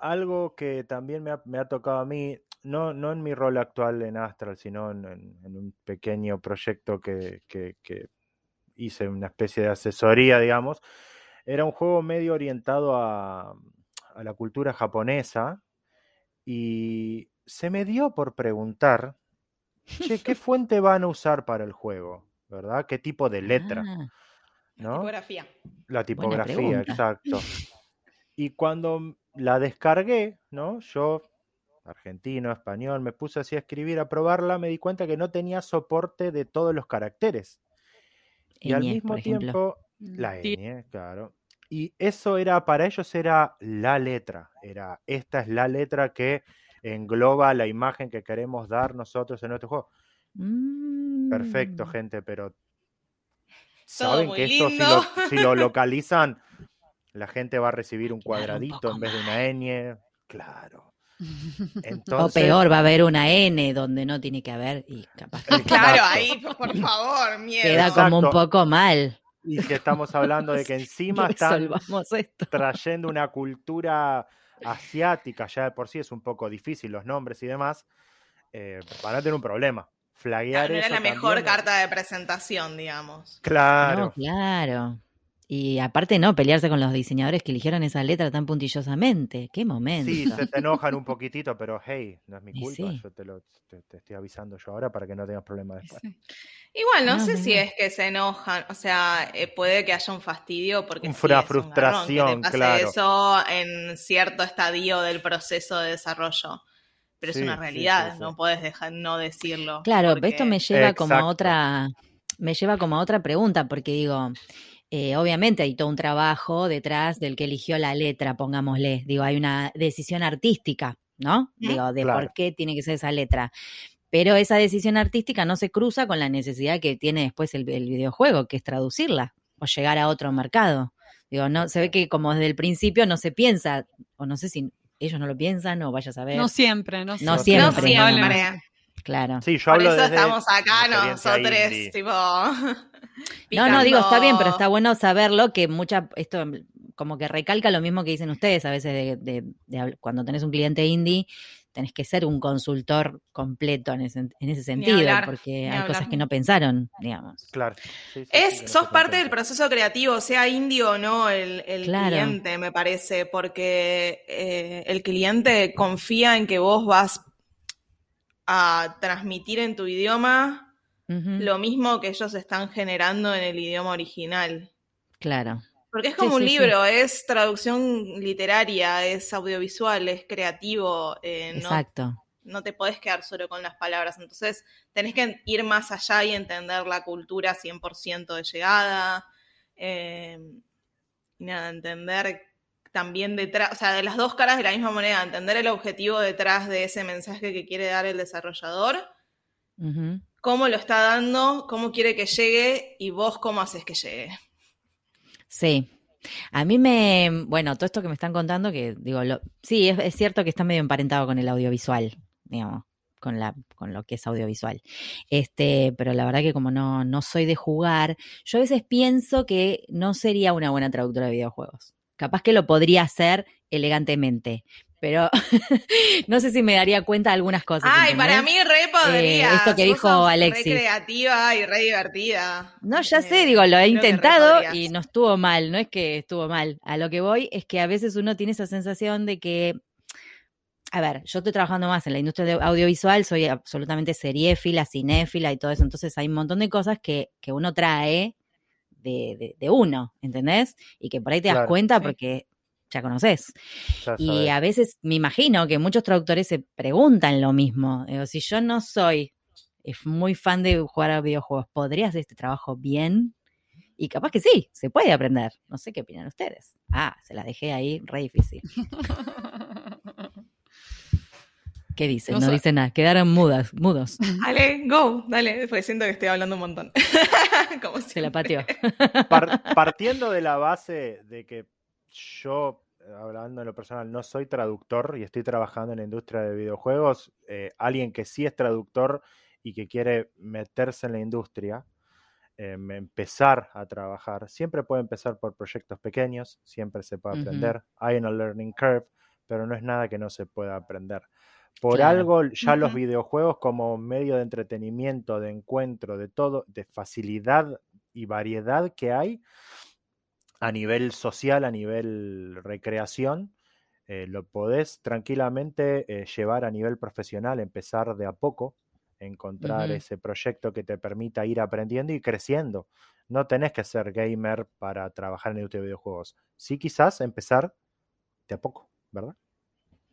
algo que también me ha, me ha tocado a mí, no, no en mi rol actual en Astral, sino en, en- un pequeño proyecto que, que- que hice, una especie de asesoría, digamos, era un juego medio orientado a, a la cultura japonesa y se me dio por preguntar, che, ¿qué fuente van a usar para el juego? ¿Verdad? ¿Qué tipo de letra? Ah, ¿no? Tipografía. Buena La tipografía, exacto. Y cuando la descargué, ¿no? Yo, argentino, español, me puse así a escribir, a probarla, me di cuenta que no tenía soporte de todos los caracteres. Y al mismo tiempo, la Sí. ñ, claro. Y eso era, para ellos era la letra. Era, esta es la letra que engloba la imagen que queremos dar nosotros en nuestro juego. Perfecto, Mm. gente, pero saben que esto si lo, si lo localizan, la gente va a recibir un Claro, un cuadradito en vez de una ñ. Claro. O peor, va a haber una N donde no tiene que haber y capaz que Claro, ahí, por favor, miedo. queda como un poco mal. Y si estamos hablando de que encima están esto. trayendo una cultura asiática, ya de por sí es un poco difícil los nombres y demás, eh, van a tener un problema. Flaguear no era eso la mejor también- carta de presentación, digamos. Claro. No, claro. Y aparte no, pelearse con los diseñadores que eligieron esa letra tan puntillosamente. Qué momento. Sí, se te enojan un poquitito, pero hey, no es mi culpa, sí. yo te, lo, te, te estoy avisando yo ahora para que no tengas problemas después. Sí. Igual, no, No, sé no, si no. es que se enojan, o sea, eh, puede que haya un fastidio porque Un sí, fra- es un garrón que te frustración, pase claro. eso en cierto estadio del proceso de desarrollo. Pero Sí, es una realidad, sí, sí. no puedes dejar no decirlo. Claro, porque- esto me lleva como a otra, me lleva como a otra pregunta, porque digo, eh, obviamente hay todo un trabajo detrás del que eligió la letra, pongámosle. Digo, hay una decisión artística, ¿no? Digo, de Claro. por qué tiene que ser esa letra. Pero esa decisión artística no se cruza con la necesidad que tiene después el, el videojuego, que es traducirla o llegar a otro mercado. Digo, no, se ve que como desde el principio no se piensa, o no sé si ellos no lo piensan o vayas a ver. No siempre, no, No No siempre, siempre. Claro. Sí, yo Por hablo eso desde estamos acá nosotros, indie. tipo. No, no, digo, está bien, pero está bueno saberlo que mucha, esto como que recalca lo mismo que dicen ustedes a veces de, de- cuando tenés un cliente indie, tenés que ser un consultor completo en ese, en ese sentido, hablar, porque hay hablar. cosas que no pensaron, digamos. Claro. sí, sí, sí, Es, sos parte del proceso creativo, sea indio o no el, el Claro. cliente, me parece, porque eh, el cliente confía en que vos vas a transmitir en tu idioma lo mismo que ellos están generando en el idioma original. Claro. Porque es Sí, como un sí, sí. libro, es traducción literaria, es audiovisual, es creativo, eh, no, Exacto. no te podés quedar solo con las palabras. Entonces, tenés que ir más allá y entender la cultura 100% de llegada. eh, y nada, entender también detrás, o sea, de las dos caras de la misma moneda, entender el objetivo detrás de ese mensaje que quiere dar el desarrollador, cómo lo está dando, cómo quiere que llegue y vos cómo haces que llegue. Sí. A mí me, bueno, todo esto que me están contando, que digo, lo, sí, es, es cierto que está medio emparentado con el audiovisual. digamos, con, la, con lo que es audiovisual. Este, pero la verdad que como no, no soy de jugar, yo a veces pienso que no sería una buena traductora de videojuegos. Capaz que lo podría hacer elegantemente, pero no sé si me daría cuenta de algunas cosas. Ay, para mí re podría. Eh, esto que Vos dijo Alexis. Re creativa y re divertida. No, ya Eh, sé, digo, lo he intentado y no estuvo mal, no es que estuvo mal. A lo que voy es que a veces uno tiene esa sensación de que, a ver, yo estoy trabajando más en la industria de audiovisual, soy absolutamente seriéfila, cinéfila y todo eso, entonces hay un montón de cosas que, que uno trae de, de- de uno, ¿entendés? Y que por ahí te das cuenta sí. porque ya conoces. Y a veces me imagino que muchos traductores se preguntan lo mismo. Digo, si yo no soy eh, muy fan de jugar a videojuegos, ¿podría hacer este trabajo bien? Y capaz que sí, se puede aprender. No sé qué opinan ustedes. Ah, se las dejé ahí, re difícil. ¿Qué dicen? No dicen nada, quedaron mudas, mudos. Dale, go, dale, porque siento que estoy hablando un montón. Como Se la pateó. Par- partiendo de la base de que yo, hablando en lo personal, no soy traductor y estoy trabajando en la industria de videojuegos, eh, alguien que sí es traductor y que quiere meterse en la industria, eh, empezar a trabajar, siempre puede empezar por proyectos pequeños, siempre se puede aprender, hay una learning curve, pero no es nada que no se pueda aprender. Por Claro. algo, ya los videojuegos como medio de entretenimiento, de encuentro, de todo, de facilidad y variedad que hay a nivel social, a nivel recreación, eh, lo podés tranquilamente eh, llevar a nivel profesional, empezar de a poco, encontrar ese proyecto que te permita ir aprendiendo y creciendo. No tenés que ser gamer para trabajar en industria de videojuegos. Sí, quizás empezar de a poco, ¿verdad?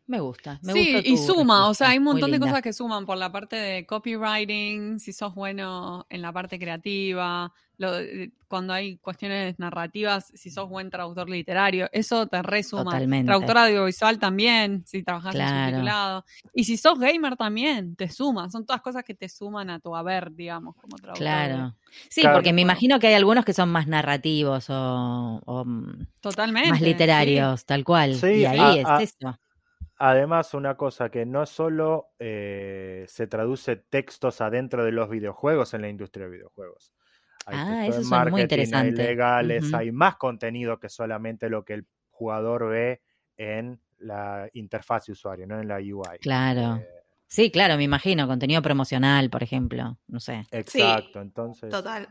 Me gusta. Me sí, gusta y tu suma, o sea, hay un montón de cosas que suman por la parte de copywriting, si sos bueno en la parte creativa, lo- eh, cuando hay cuestiones narrativas, si sos buen traductor literario, eso te resuma. Totalmente. Traductor audiovisual también, si trabajas en Claro. subtitulado. Y si sos gamer también, te suma. Son todas cosas que te suman a tu haber, digamos, como traductor. Claro. Sí, Claro. porque me imagino que hay algunos que son más narrativos o, o, mm, Totalmente. más sí. literarios, tal cual. Sí, y ahí a- es a- eso. Además, una cosa que no solo eh, se traduce textos adentro de los videojuegos en la industria de videojuegos. Hay Ah, eso suena muy marketing, hay interesante. legales, hay más contenido que solamente lo que el jugador ve en la interfaz de usuario, no en la UI. Claro. Eh, Sí, claro, me imagino. Contenido promocional, por ejemplo. No sé. exacto, entonces. Total.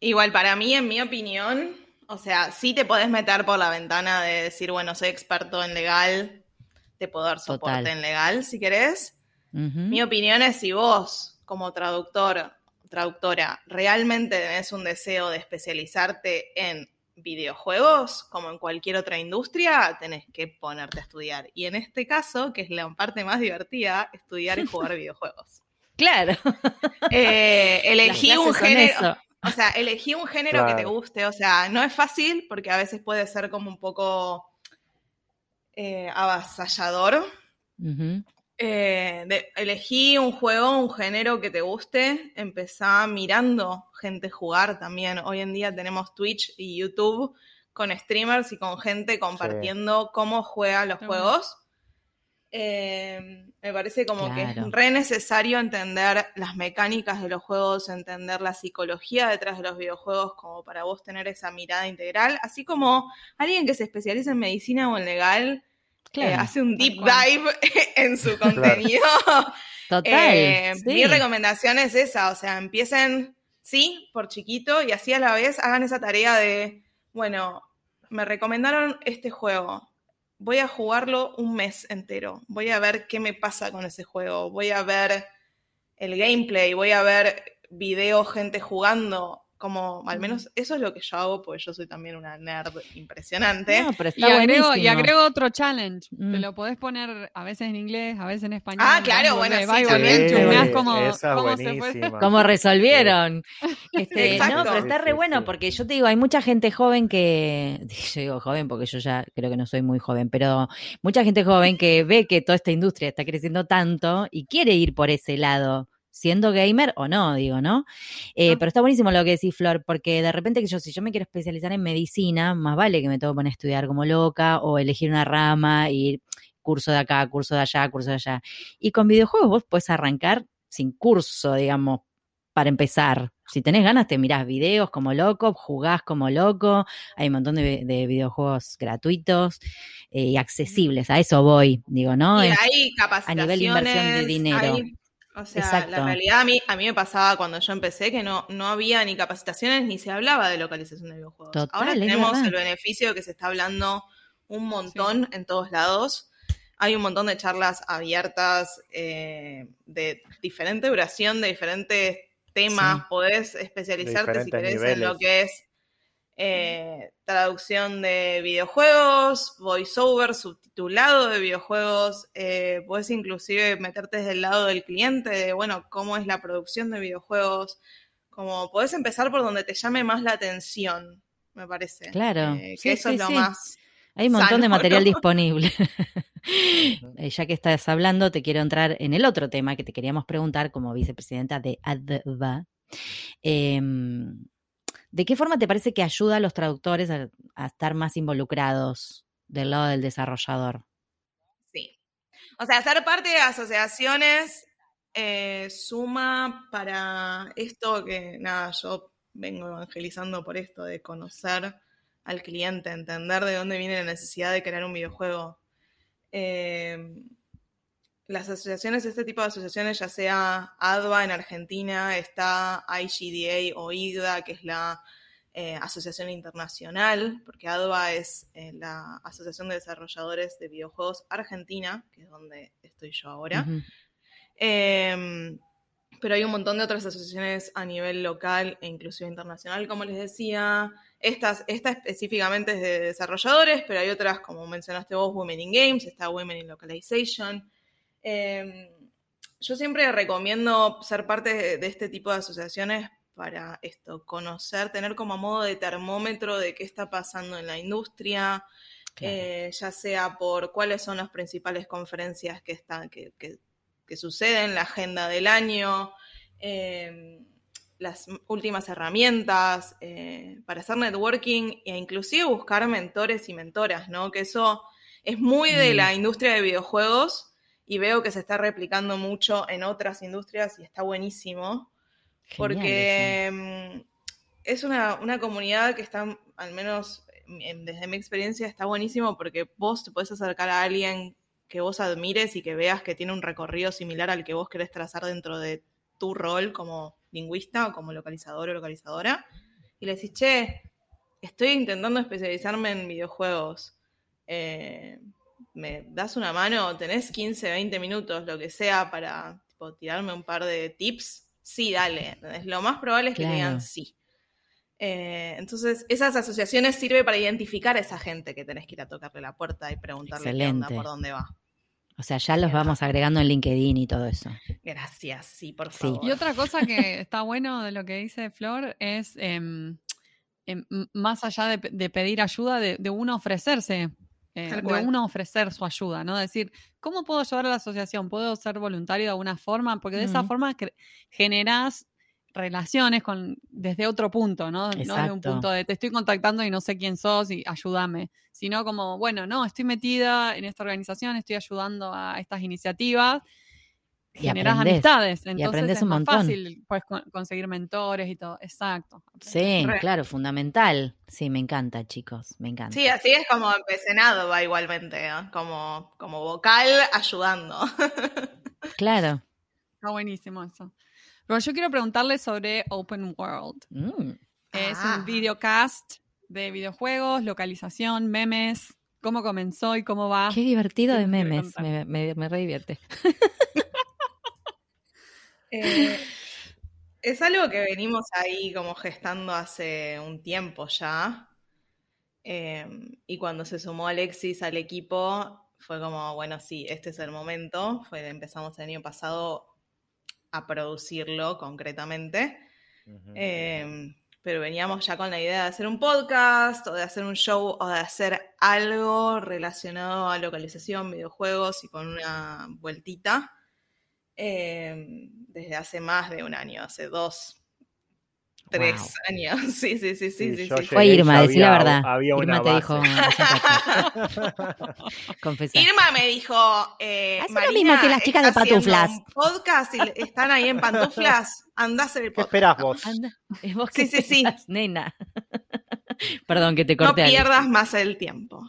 Igual para mí, en mi opinión, o sea, sí te podés meter por la ventana de decir, bueno, soy experto en legal, te puedo dar soporte Total. en legal si querés. Mi opinión es si vos, como traductor, traductora, realmente tenés un deseo de especializarte en videojuegos, como en cualquier otra industria, tenés que ponerte a estudiar. Y en este caso, que es la parte más divertida, estudiar y jugar videojuegos. Claro. Eh, elegí un género. O sea, elegí un género que te guste. O sea, no es fácil porque a veces puede ser como un poco eh, avasallador. Eh, de- elegí un juego, un género que te guste. Empezá mirando gente jugar también. Hoy en día tenemos Twitch y YouTube con streamers y con gente compartiendo cómo juega los juegos. Eh, me parece como que es re necesario entender las mecánicas de los juegos, entender la psicología detrás de los videojuegos, como para vos tener esa mirada integral, así como alguien que se especializa en medicina o en legal, eh, hace un deep dive en su contenido. Total. Eh, sí. Mi recomendación es esa, o sea, empiecen, sí, por chiquito y así a la vez hagan esa tarea de, bueno, me recomendaron este juego, voy a jugarlo un mes entero, voy a ver qué me pasa con ese juego, voy a ver el gameplay, voy a ver video, gente jugando, como al menos eso es lo que yo hago, porque yo soy también una nerd impresionante. No, pero Y está agrego, y agrego otro challenge. Mm. Te lo podés poner a veces en inglés, a veces en español. Ah, y claro, bueno, volvés, sí, y también. Sí, chusmeás cómo, esa es cómo se fue. buenísima. ¿Cómo resolvieron? Este, no, pero está re bueno porque yo te digo, hay mucha gente joven que, yo digo joven porque yo ya creo que no soy muy joven, pero mucha gente joven que ve que toda esta industria está creciendo tanto y quiere ir por ese lado, siendo gamer o no, digo, ¿no? Eh, Ah. Pero está buenísimo lo que decís, Flor, porque de repente que yo, si yo me quiero especializar en medicina, más vale que me tengo que poner a estudiar como loca o elegir una rama y curso de acá, curso de allá, curso de allá. Y con videojuegos vos puedes arrancar sin curso, digamos, para empezar. Si tenés ganas, te mirás videos como loco, jugás como loco. Hay un montón de, de videojuegos gratuitos eh, y accesibles. A eso voy, digo, ¿no? Y hay capacitaciones. nivel de inversión de dinero. hay- o sea, Exacto. la realidad a mí, a mí me pasaba cuando yo empecé que no, no había ni capacitaciones ni se hablaba de localización de videojuegos. Total, Ahora tenemos el beneficio de que se está hablando un montón en todos lados. Hay un montón de charlas abiertas eh, de diferente duración, de diferentes temas. Sí. Podés especializarte si querés en lo que es eh, traducción de videojuegos, voiceover, subtitulado de videojuegos, eh, puedes inclusive meterte desde el lado del cliente, de, bueno, cómo es la producción de videojuegos, como podés empezar por donde te llame más la atención, me parece. Claro. Eh, que Sí, eso sí, es lo sí. más... Hay un montón de material ¿no? disponible. Eh, ya que estás hablando, te quiero entrar en el otro tema que te queríamos preguntar como vicepresidenta de ADVA. Em, ¿De qué forma te parece que ayuda a los traductores a, estar más involucrados del lado del desarrollador? Sí. O sea, ser parte de asociaciones eh, suma para esto que, nada, yo vengo evangelizando por esto, de conocer al cliente, entender de dónde viene la necesidad de crear un videojuego. Eh, las asociaciones, este tipo de asociaciones, ya sea ADVA en Argentina, está IGDA o IGDA, que es la eh, Asociación Internacional, porque ADVA es eh, la Asociación de Desarrolladores de Videojuegos Argentina, que es donde estoy yo ahora. Eh, pero hay un montón de otras asociaciones a nivel local e inclusive internacional, como les decía. Estas, esta específicamente es de desarrolladores, pero hay otras, como mencionaste vos, Women in Games, está Women in Localization. Eh, yo siempre recomiendo ser parte de, de este tipo de asociaciones para esto, conocer, tener como modo de termómetro de qué está pasando en la industria, Claro. eh, ya sea por cuáles son las principales conferencias que, están, que, que- que suceden, la agenda del año, eh, las últimas herramientas eh, para hacer networking e inclusive buscar mentores y mentoras, ¿no? Que eso es muy de Mm. la industria de videojuegos y veo que se está replicando mucho en otras industrias y está buenísimo Genial porque mm, es una, una comunidad que está, al menos en- desde mi experiencia, está buenísimo porque vos te podés acercar a alguien que vos admires y que veas que tiene un recorrido similar al que vos querés trazar dentro de tu rol como lingüista o como localizador o localizadora. Y le decís, che, estoy intentando especializarme en videojuegos. Eh, ¿Me das una mano? ¿Tenés 15, 20 minutos, lo que sea, para tipo, tirarme un par de tips? Sí, dale. ¿entendés? Lo más probable es que te Claro. digan sí. Eh, entonces, esas asociaciones sirven para identificar a esa gente que tenés que ir a tocarle la puerta y preguntarle qué onda, por dónde va. O sea, ya los vamos agregando en LinkedIn y todo eso. Gracias, sí, por Sí. favor. Y otra cosa que está bueno de lo que dice Flor es, em, em, más allá de pedir ayuda, de, de uno ofrecerse, eh, de cual. uno ofrecer su ayuda, ¿no? Decir, ¿cómo puedo ayudar a la asociación? ¿Puedo ser voluntario de alguna forma? Porque de esa forma generás relaciones con, desde otro punto, ¿no? No desde un punto de te estoy contactando y no sé quién sos y ayúdame, sino como, bueno, no, estoy metida en esta organización, estoy ayudando a estas iniciativas, Y generás aprendés, amistades, entonces es un más montón. fácil puedes con- conseguir mentores y todo, exacto. Sí, Re. claro, fundamental. Sí, me encanta, chicos, me encanta. Sí, así es como empecé ADVA igualmente, ¿no? como, como vocal ayudando. Claro. Está buenísimo eso. Pero yo quiero preguntarle sobre Open World. Mm. Es Ah. un videocast de videojuegos, localización, memes, cómo comenzó y cómo va. Qué divertido ¿qué de memes, me, me, me re divierte. Eh, es algo que venimos ahí como gestando hace un tiempo ya. Eh, y cuando se sumó Alexis al equipo, fue como, bueno, sí, este es el momento. Fue, empezamos el año pasado a producirlo concretamente. Eh, pero veníamos ya con la idea de hacer un podcast o de hacer un show o de hacer algo relacionado a localización, videojuegos y con una vueltita eh, desde hace más de un año, hace dos. tres años. Sí, sí, sí, sí, sí. Fue Irma, decí la verdad. Había una Irma te base. dijo. Confesá. Irma me dijo, eh, lo mismo que las chicas de pantuflas. un podcast y están ahí en pantuflas, andá a hacer el ¿Qué podcast. esperás vos? Anda, es vos Sí, que sí, sí. nena. Perdón que te No corté. Ale. pierdas más el tiempo.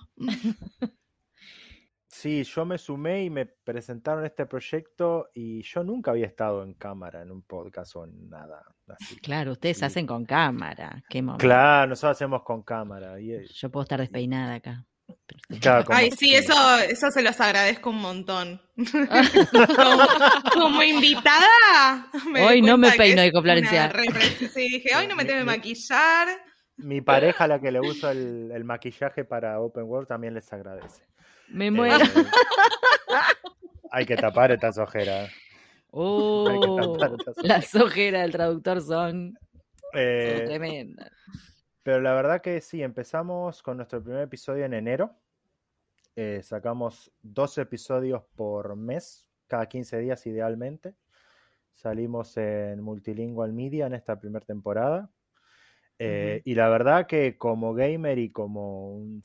Sí, yo me sumé y me presentaron este proyecto y yo nunca había estado en cámara en un podcast o en nada así. Claro, ustedes Sí. hacen con cámara. Qué momento. Claro, nosotros hacemos con cámara. Y, Yo puedo estar despeinada acá. claro, Ay, sí, eso, eso se los agradezco un montón. como, como invitada. me Hoy no me peino, dijo Florencia. Sí, dije, hoy no me tengo que maquillar. Mi pareja, la que le uso el, el maquillaje para Open World, también les agradece. Me Eh, muero. hay que tapar estas ojeras. Oh, tapar estas las ojeras del traductor son, son Eh, tremendas. Pero la verdad que sí, empezamos con nuestro primer episodio en enero. Eh, sacamos dos episodios por mes, cada 15 días idealmente. Salimos en Multilingual Media en esta primera temporada. Eh, Y la verdad que como gamer y como un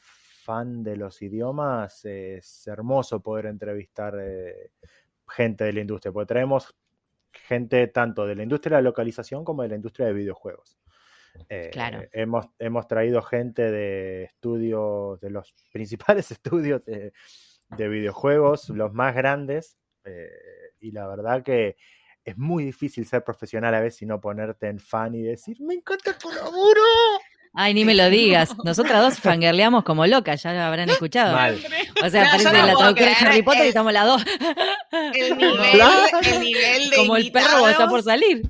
fan de los idiomas, eh, es hermoso poder entrevistar eh, gente de la industria, porque traemos gente tanto de la industria de la localización como de la industria de videojuegos. Eh, Claro. Hemos, hemos traído gente de estudios, de los principales estudios de, de videojuegos, los más grandes, eh, y la verdad que es muy difícil ser profesional a veces y no ponerte en fan y decir, me encanta tu laburo. Ay, ni me lo digas. Nosotras dos fangirleamos como locas, ya lo habrán escuchado. Mal. O sea, No, parece yo no la traductora de Harry Potter y estamos las dos. El nivel, el nivel de Como el perro está por salir.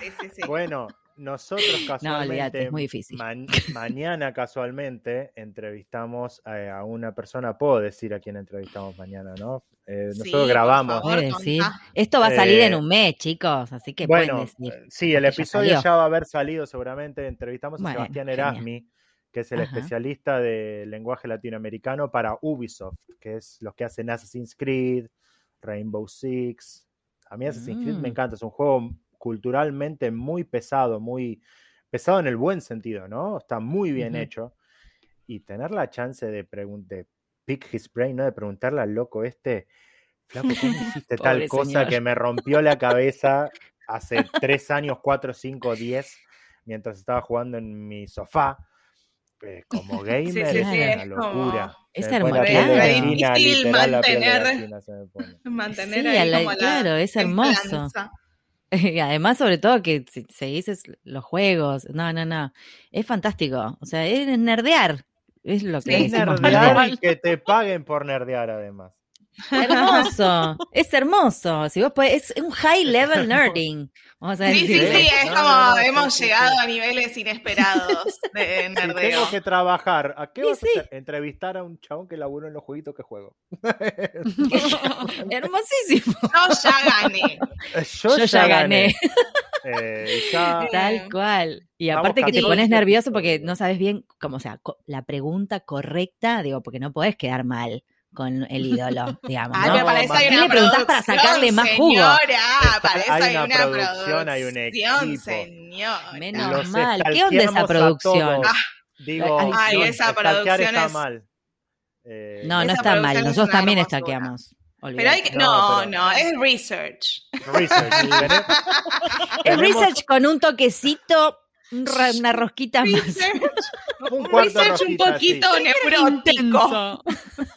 Sí, sí, sí. Bueno, nosotros casualmente, olvídate, es muy difícil. ma- mañana casualmente entrevistamos a, a una persona, puedo decir a quién entrevistamos mañana, ¿no? Eh, Sí, nosotros por grabamos. favor. Esto va a salir en Eh, un mes, chicos, así que Bueno, pueden decir. eh, sí, el ya episodio ya va a haber salido seguramente. Entrevistamos a Bueno, Sebastián genial. Erasmi, que es el Ajá. especialista de lenguaje latinoamericano para Ubisoft, que es los que hacen Assassin's Creed, Rainbow Six. A mí Assassin's Creed me Mm. encanta, es un juego culturalmente muy pesado, muy pesado en el buen sentido, ¿no? Está muy bien hecho. Y tener la chance de, de pick his brain, ¿no? De preguntarle al loco este, flaco, ¿cómo hiciste tal cosa señor. que me rompió la cabeza hace tres años, cuatro, cinco, diez, mientras estaba jugando en mi sofá? Eh, como gamer sí, es sí, una es locura. como- Es hermoso, Difícil mantener-. Mantener Sí, ahí la- como la claro, es hermoso. Y además, sobre todo, que si seguís los juegos. No, no, no. Es fantástico. O sea, es nerdear. Es lo que Sí, Es nerdear. y que te paguen por nerdear además. Hermoso. es hermoso. Si vos podés, es un high level nerding. Vamos a Sí, sí, sí, es como no, no, hemos sí, llegado sí. a niveles inesperados de Si nerdeo. tengo que trabajar, ¿a qué vas sí. a hacer? Entrevistar a un chabón que laburó en los jueguitos que juego. Hermosísimo. Yo ya gané. Yo, Yo ya gané. Eh, ya- Tal cual. Y Vamos aparte que te 14 pones nervioso porque no sabes bien, como o sea, la pregunta correcta, digo, porque no podés quedar mal con el ídolo, digamos. Ay, ¿no? me parece ¿A hay quién una le preguntás para sacarle más jugo? Señora, Está- parece hay hay una una producción, hay un producción, equipo. señora. Menos los mal. ¿Qué onda esa producción? Ah, Digo, Ay, Ay, sí. esa producción está es... mal. Eh, No, no está mal. Nosotros también estaqueamos. Pero hay que... No, No, pero- no, es research. research, Es research con un toquecito, una rosquita más. Un cuarto research un rosquita, sí. poquito neurótico.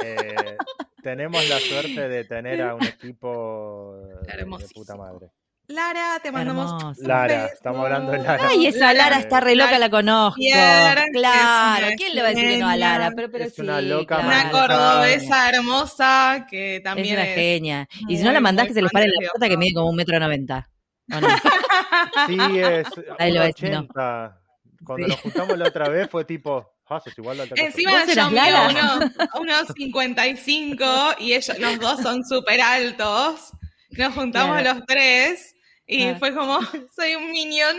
Eh, tenemos la suerte de tener a un equipo de- puta madre. Lara, te mandamos Hermoso. Lara, estamos hablando de Lara. Ay, esa Lara está re loca, la conozco. Lara, Claro, una ¿quién le va a decir que no a Lara? Pero, pero Es sí, una loca claro. Una cordobesa hermosa que Es también una es... genia. Y si no la mandás que se les pare la puerta que mide como un metro noventa. ¿O no? Sí, es Ahí lo ves, 80. Cuando Sí. nos juntamos la otra vez fue tipo, ah, sos igual de alta que yo". Encima ¿Vos yo mido unos, unos 55 y ellos, los dos son súper altos. Nos juntamos Claro. los tres y Ah. fue como, soy un minion.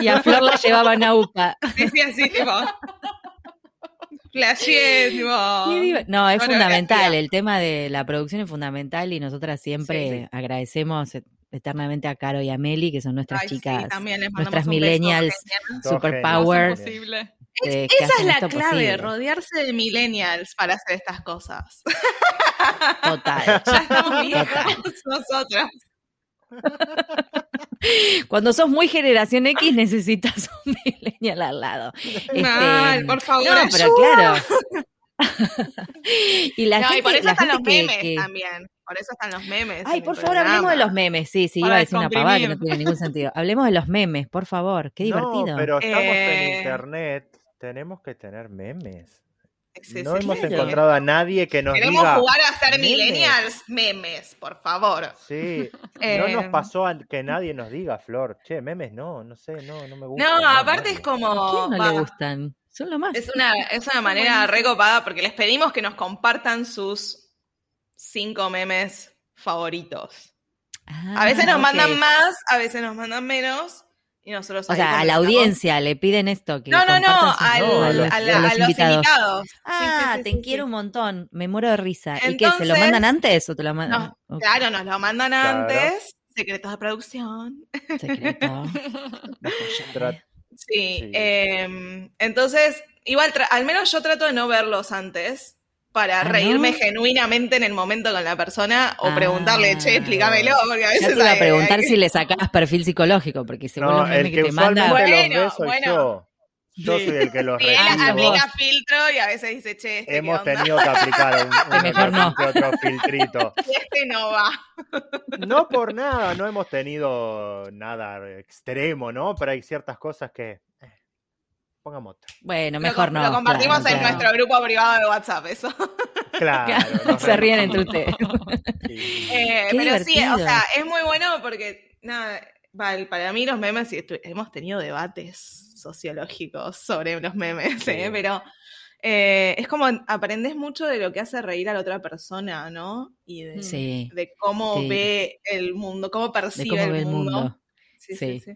Y a Flor la llevaba a UPA. Sí, sí, así, tipo. Flashé, No, es fundamental. El tema de la producción es fundamental y nosotras siempre Sí, sí. agradecemos eh, eternamente a Caro y a Meli, que son nuestras Ay, chicas, nuestras beso, millennials superpower. eh, que Esa es la clave, posible. rodearse de millennials para hacer estas cosas. Total. Ya estamos viejas nosotras. Cuando sos muy generación X necesitas un millennial al lado. Este, Ay, por favor, no, pero ayuda. claro. y la No, gente, y por eso la están los que- memes que- también. Por eso están los memes. Ay, por favor, hablemos de los memes. Sí, sí, Para iba a decir una pavada que no tiene ningún sentido. Hablemos de los memes, por favor. Qué divertido. No, pero estamos Eh, en internet, tenemos que tener memes. Sí, no sí, hemos encontrado a nadie que nos Queremos diga. jugar a ser memes. millennials memes, por favor. Sí, Eh, no nos pasó a que nadie nos diga, Flor, che, memes no, no sé, no, no me gusta. No, aparte es ¿A como. quién no va, le gustan? Son lo más. Es una, es una manera recopada porque les pedimos que nos compartan sus cinco memes favoritos. A veces nos Ah, mandan más, a veces nos mandan menos. Y nosotros O sea, a la audiencia le piden esto. Que No, no, no, al- no, a los, a, a la- los a los invitados. Ah, sí, sí, te sí, quiero sí. un montón. Me muero de risa. ¿Y qué? ¿Se lo mandan antes o te lo mandan? No, Claro, nos lo mandan Claro. antes. Secretos de producción. Secreto. Sí. Sí. eh, entonces, igual, al menos yo trato de no verlos antes para Ah, reírme ¿no? genuinamente en el momento con la persona o Ah. preguntarle, che, explícamelo, porque a Ya veces te iba a preguntar hay- si le sacabas perfil psicológico, porque según No, los memes el que, que te manda. usualmente los Bueno, ve soy bueno. yo. Soy el que los Sí, él aplica vos. filtro y a veces dice, che, este, Hemos tenido que aplicar un, Que un- mejor no. otro filtrito. Este no va. No por nada, no hemos tenido nada extremo, ¿no? Pero hay ciertas cosas que. Pongamos otro. Bueno, mejor no. Lo compartimos claro, en claro. nuestro grupo privado de WhatsApp, eso. Claro. Se ríen entre ustedes. Sí. Eh, pero sí, o sea, es muy bueno porque, nada, para mí los memes, hemos tenido debates sociológicos sobre los memes, Sí. ¿eh? pero eh, es como aprendes mucho de lo que hace reír a la otra persona, ¿no? Y de, Sí, de cómo Sí. ve el mundo, cómo de percibe cómo el, ve el mundo. mundo. Sí, sí, Sí.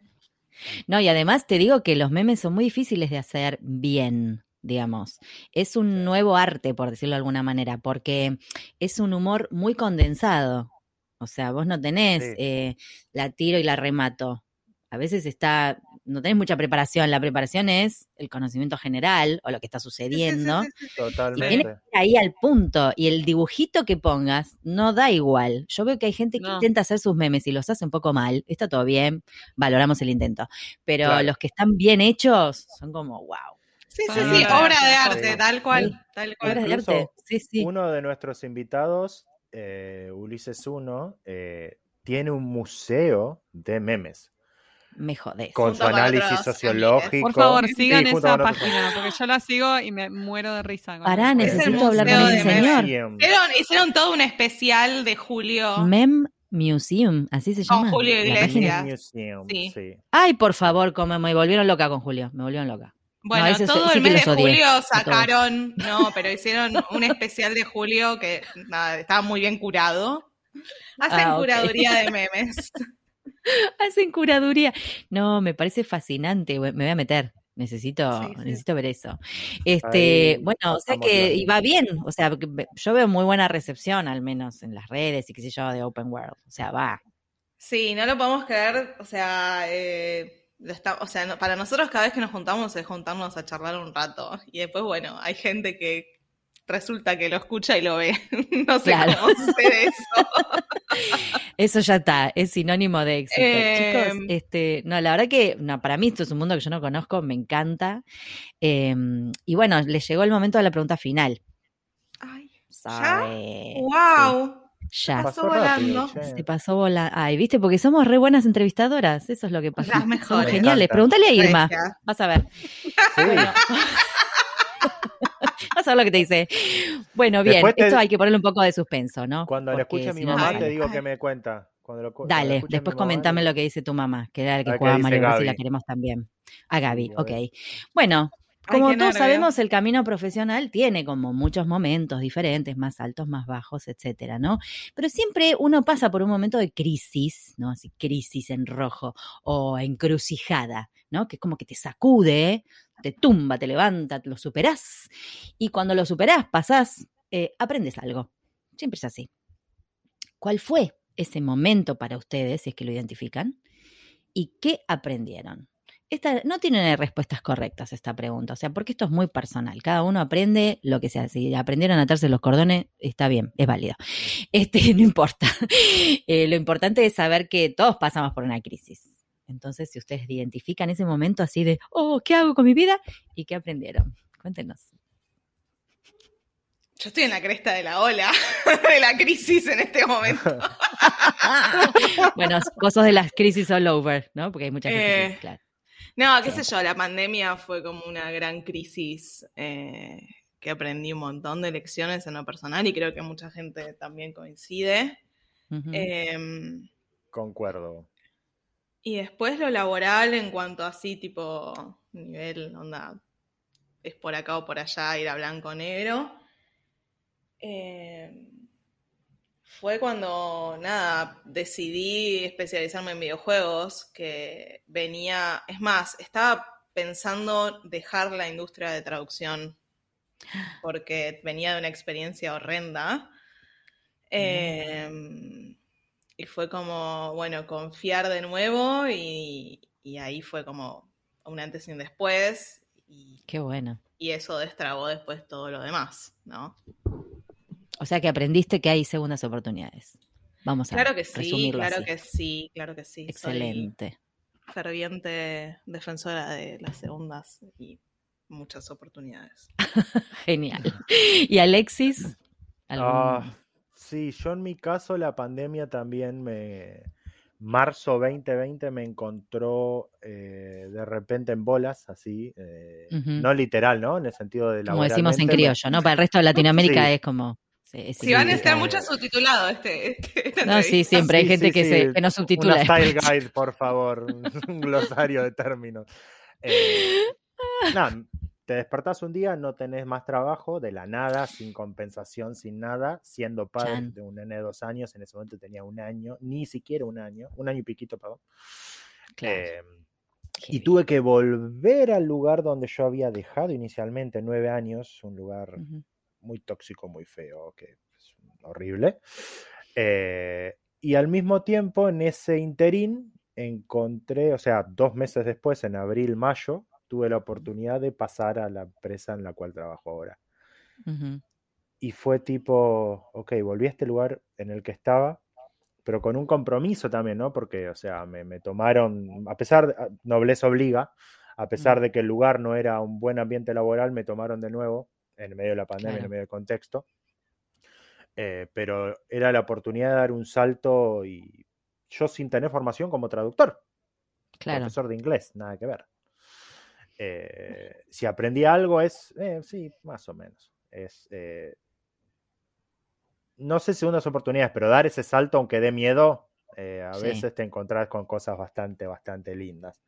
No, y además te digo que los memes son muy difíciles de hacer bien, digamos. Es un nuevo arte, por decirlo de alguna manera, porque es un humor muy condensado. O sea, vos no tenés Sí. eh, la tiro y la remato. A veces está, no tenés mucha preparación. La preparación es el conocimiento general o lo que está Sí, sí, sí, sucediendo. sí, sí. Y tiene Totalmente. que ir ahí al punto. Y el dibujito que pongas no da igual. Yo veo que hay gente que No. intenta hacer sus memes y los hace un poco mal. Está todo bien, valoramos el intento. Pero Claro. los que están bien hechos son como, wow. Sí, sí, sí, obra de arte, tal cual, Sí. tal cual. Obras de arte. Sí, sí. Uno de nuestros invitados, eh, Ulises 1, tiene un museo de memes Me jodés. con Junto su con análisis sociológico. Por favor, sigan esa con otros- página, porque yo la sigo y me muero de risa. con Pará, necesito hablar con ese señor. Hicieron, hicieron todo un especial de Julio. Mem Museum, así se Con llama. Julio la Iglesias. Museum, Sí. sí. Ay, por favor, como me volvieron loca con Julio. Me volvieron loca. Bueno, No, ese- todo ese el mes de julio sacaron, no, pero hicieron un especial de julio que nada, estaba muy bien curado. Hacen Ah, ok. curaduría de memes. Hacen curaduría. No, me parece fascinante. Me voy a meter. Necesito, Sí, sí. necesito ver eso. Este, Ahí bueno, o sea que y va bien. O sea, yo veo muy buena recepción, al menos en las redes y qué sé yo, de Open World. O sea, va. Sí, no lo podemos creer, o sea, eh, está- o sea, no- para nosotros cada vez que nos juntamos es juntarnos a charlar un rato. Y después, bueno, hay gente que resulta que lo escucha y lo ve. no sé Claro. cómo sucede eso. Eso ya está, es sinónimo de éxito. Eh, Chicos, este, no, la verdad que no, para mí esto es un mundo que yo no conozco, me encanta. Eh, y bueno, le llegó el momento de la pregunta final. Ay, Sorry. wow. Sí, ya. Pasó volando. Se pasó bola. Ay, viste, porque somos re buenas entrevistadoras. Eso es lo que pasa. Las mejores. geniales. Me encanta. Pregúntale a Irma. Vas a ver. Sí. Bueno. Ver lo que te dice. Bueno, bien. Te- Esto hay que ponerle un poco de suspenso, ¿no? Cuando le Porque escuche a si mi no mamá, te digo que me cuenta. Cuando lo cu- cuando Dale, escuche después mamá, comentame lo que dice tu mamá, que era el que dice Mario Bros y la queremos también. A Gaby, ok. Bueno, como todos nervio. sabemos, el camino profesional tiene como muchos momentos diferentes, más altos, más bajos, etcétera, ¿no? Pero siempre uno pasa por un momento de crisis, ¿no? Así, crisis en rojo o encrucijada, ¿no? Que es como que te sacude, te tumba, te levanta, lo superás. Y cuando lo superás, pasás, eh, aprendes algo. Siempre es así. ¿Cuál fue ese momento para ustedes, si es que lo identifican, y qué aprendieron. Esta, no tienen respuestas correctas esta pregunta, o sea, porque esto es muy personal. Cada uno aprende lo que sea. Si aprendieron a atarse los cordones, está bien, es válido. Este, no importa. Eh, lo importante es saber que todos pasamos por una crisis. Entonces, si ustedes identifican ese momento así de, oh, ¿qué hago con mi vida? ¿Y qué aprendieron? Cuéntenos. Yo estoy en la cresta de la ola de la crisis en este momento. bueno, cosas de las crisis all over, ¿no? Porque hay muchas crisis, Eh, claro. No, qué sé yo, la pandemia fue como una gran crisis eh, que aprendí un montón de lecciones en lo personal y creo que mucha gente también coincide. Em, Concuerdo. y después lo laboral en cuanto así, tipo, nivel, onda, es por acá o por allá, ir a blanco-negro. Em, fue cuando, nada, decidí especializarme en videojuegos, que venía, es más, estaba pensando dejar la industria de traducción porque venía de una experiencia horrenda. Em, y fue como, bueno, confiar de nuevo y, y ahí fue como un antes y un después y, Qué bueno. y eso destrabó después todo lo demás, ¿no? O sea que aprendiste que hay segundas oportunidades. Vamos a Claro que sí, resumirlo claro así. que sí, claro que sí. Soy Excelente. ferviente defensora de las segundas y muchas oportunidades. Genial. ¿Y Alexis? ¿Algún- Ah, sí, yo en mi caso la pandemia también me... Marzo 2020 me encontró eh, de repente en bolas, así, eh, no literal, ¿no? En el sentido de como decimos en criollo, ¿no? Para el resto de Latinoamérica Sí. es como... sí, Si van a estar mucho subtitulado este, este- No, sí, siempre hay Sí, gente sí, que, sí, se, que no subtitula. Una style guide, por favor, un glosario de términos. Eh, nada, te despertás un día, no tenés más trabajo, de la nada, sin compensación, sin nada, siendo padre Chan. de un nene de dos años, en ese momento tenía un año, ni siquiera un año, un año y piquito, perdón. Claro, Eh, y tuve que volver al lugar donde yo había dejado inicialmente, nueve años, un lugar. Muy tóxico, muy feo, que es horrible. Eh, y al mismo tiempo, en ese interín, encontré, o sea, dos meses después, en abril, mayo, tuve la oportunidad de pasar a la empresa en la cual trabajo ahora. Y fue tipo, ok, volví a este lugar en el que estaba, pero con un compromiso también, ¿no? Porque, o sea, me, me tomaron, a pesar, de, a- nobleza obliga, a pesar de que el lugar no era un buen ambiente laboral, me tomaron de nuevo en medio de la pandemia, Claro. en medio del contexto. Eh, pero era la oportunidad de dar un salto y yo sin tener formación como traductor, Claro. profesor de inglés, nada que ver. Eh, si aprendí algo es, eh, sí, más o menos. Es, eh, no sé segundas oportunidades, pero dar ese salto, aunque dé miedo, eh, a Sí. veces te encontrás con cosas bastante, bastante lindas.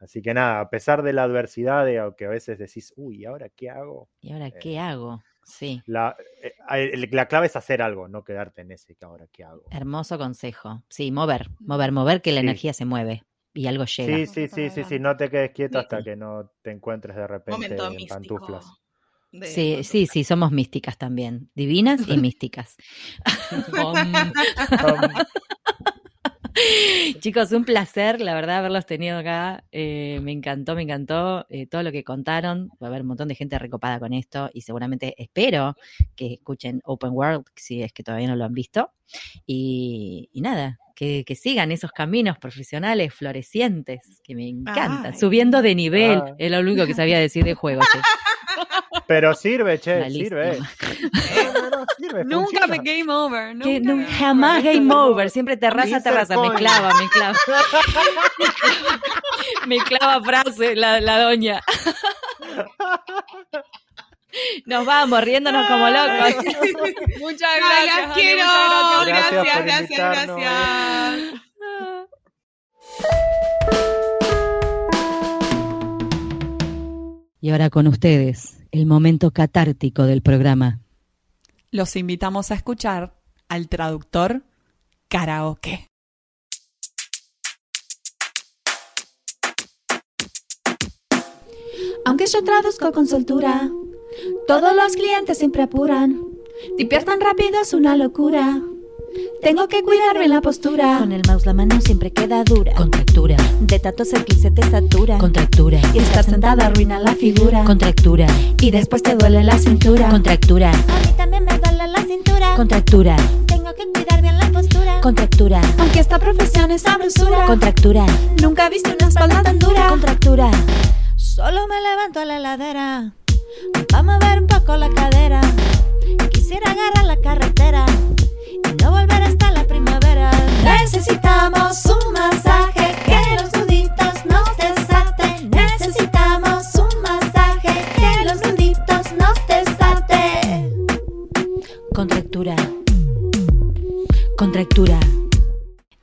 Eh, así que nada, a pesar de la adversidad, de aunque a veces decís, uy, ¿ahora qué hago? ¿Y ahora Eh, qué hago? Sí, La, eh, la clave es hacer algo, no quedarte en ese que ahora qué hago. hermoso consejo. Sí, mover, mover, mover, que la Sí. energía se mueve y algo llega. Sí, sí, sí, sí, sí, no te quedes quieto hasta que no te encuentres de repente Momento en místico. pantuflas. de Sí, pantuflas. sí, sí, somos místicas también, divinas y místicas. Chicos, un placer, la verdad, haberlos tenido acá. Eh, me encantó, me encantó eh, todo lo que contaron. Va a haber un montón de gente recopada con esto y seguramente espero que escuchen Open World si es que todavía no lo han visto. Y, y nada, que, que sigan esos caminos profesionales florecientes que me encantan. Ay. Subiendo de nivel, Ah. es lo único que sabía decir de juegos. Pero sirve, che, sirve. No, no, no, sirve, Nunca funciona. me game over. Nunca Que no- game jamás over. game over, siempre terraza, terraza, me clava, me clava. me clava frase la, la doña. Nos vamos riéndonos como locos. Muchas Ay, gracias. las quiero. muchas Gracias Gracias, por gracias, invitarnos. gracias. Y ahora con ustedes, el momento catártico del programa. Los invitamos a escuchar al traductor karaoke. Aunque yo traduzco con soltura, todos los clientes siempre apuran. Tipear tan rápido es una locura. Tengo que cuidarme la postura. Con el mouse la mano siempre queda dura. Contractura. De tantos el clic se te satura. Contractura. Y estar sentada arruina la figura. Contractura. Y después te duele la cintura. Contractura. A mí también me duele la cintura. Contractura. Tengo que cuidar bien la postura. Contractura. Aunque esta profesión es sabrosura. Contractura. Nunca he visto una espalda tan dura. Contractura. Solo me levanto a la heladera. Pa' mover un poco la cadera. Quisiera agarrar la carretera. No volver hasta la primavera. Necesitamos un masaje. Que los nuditos nos desaten. Necesitamos un masaje. Que los nuditos nos desaten. Contractura. Contractura.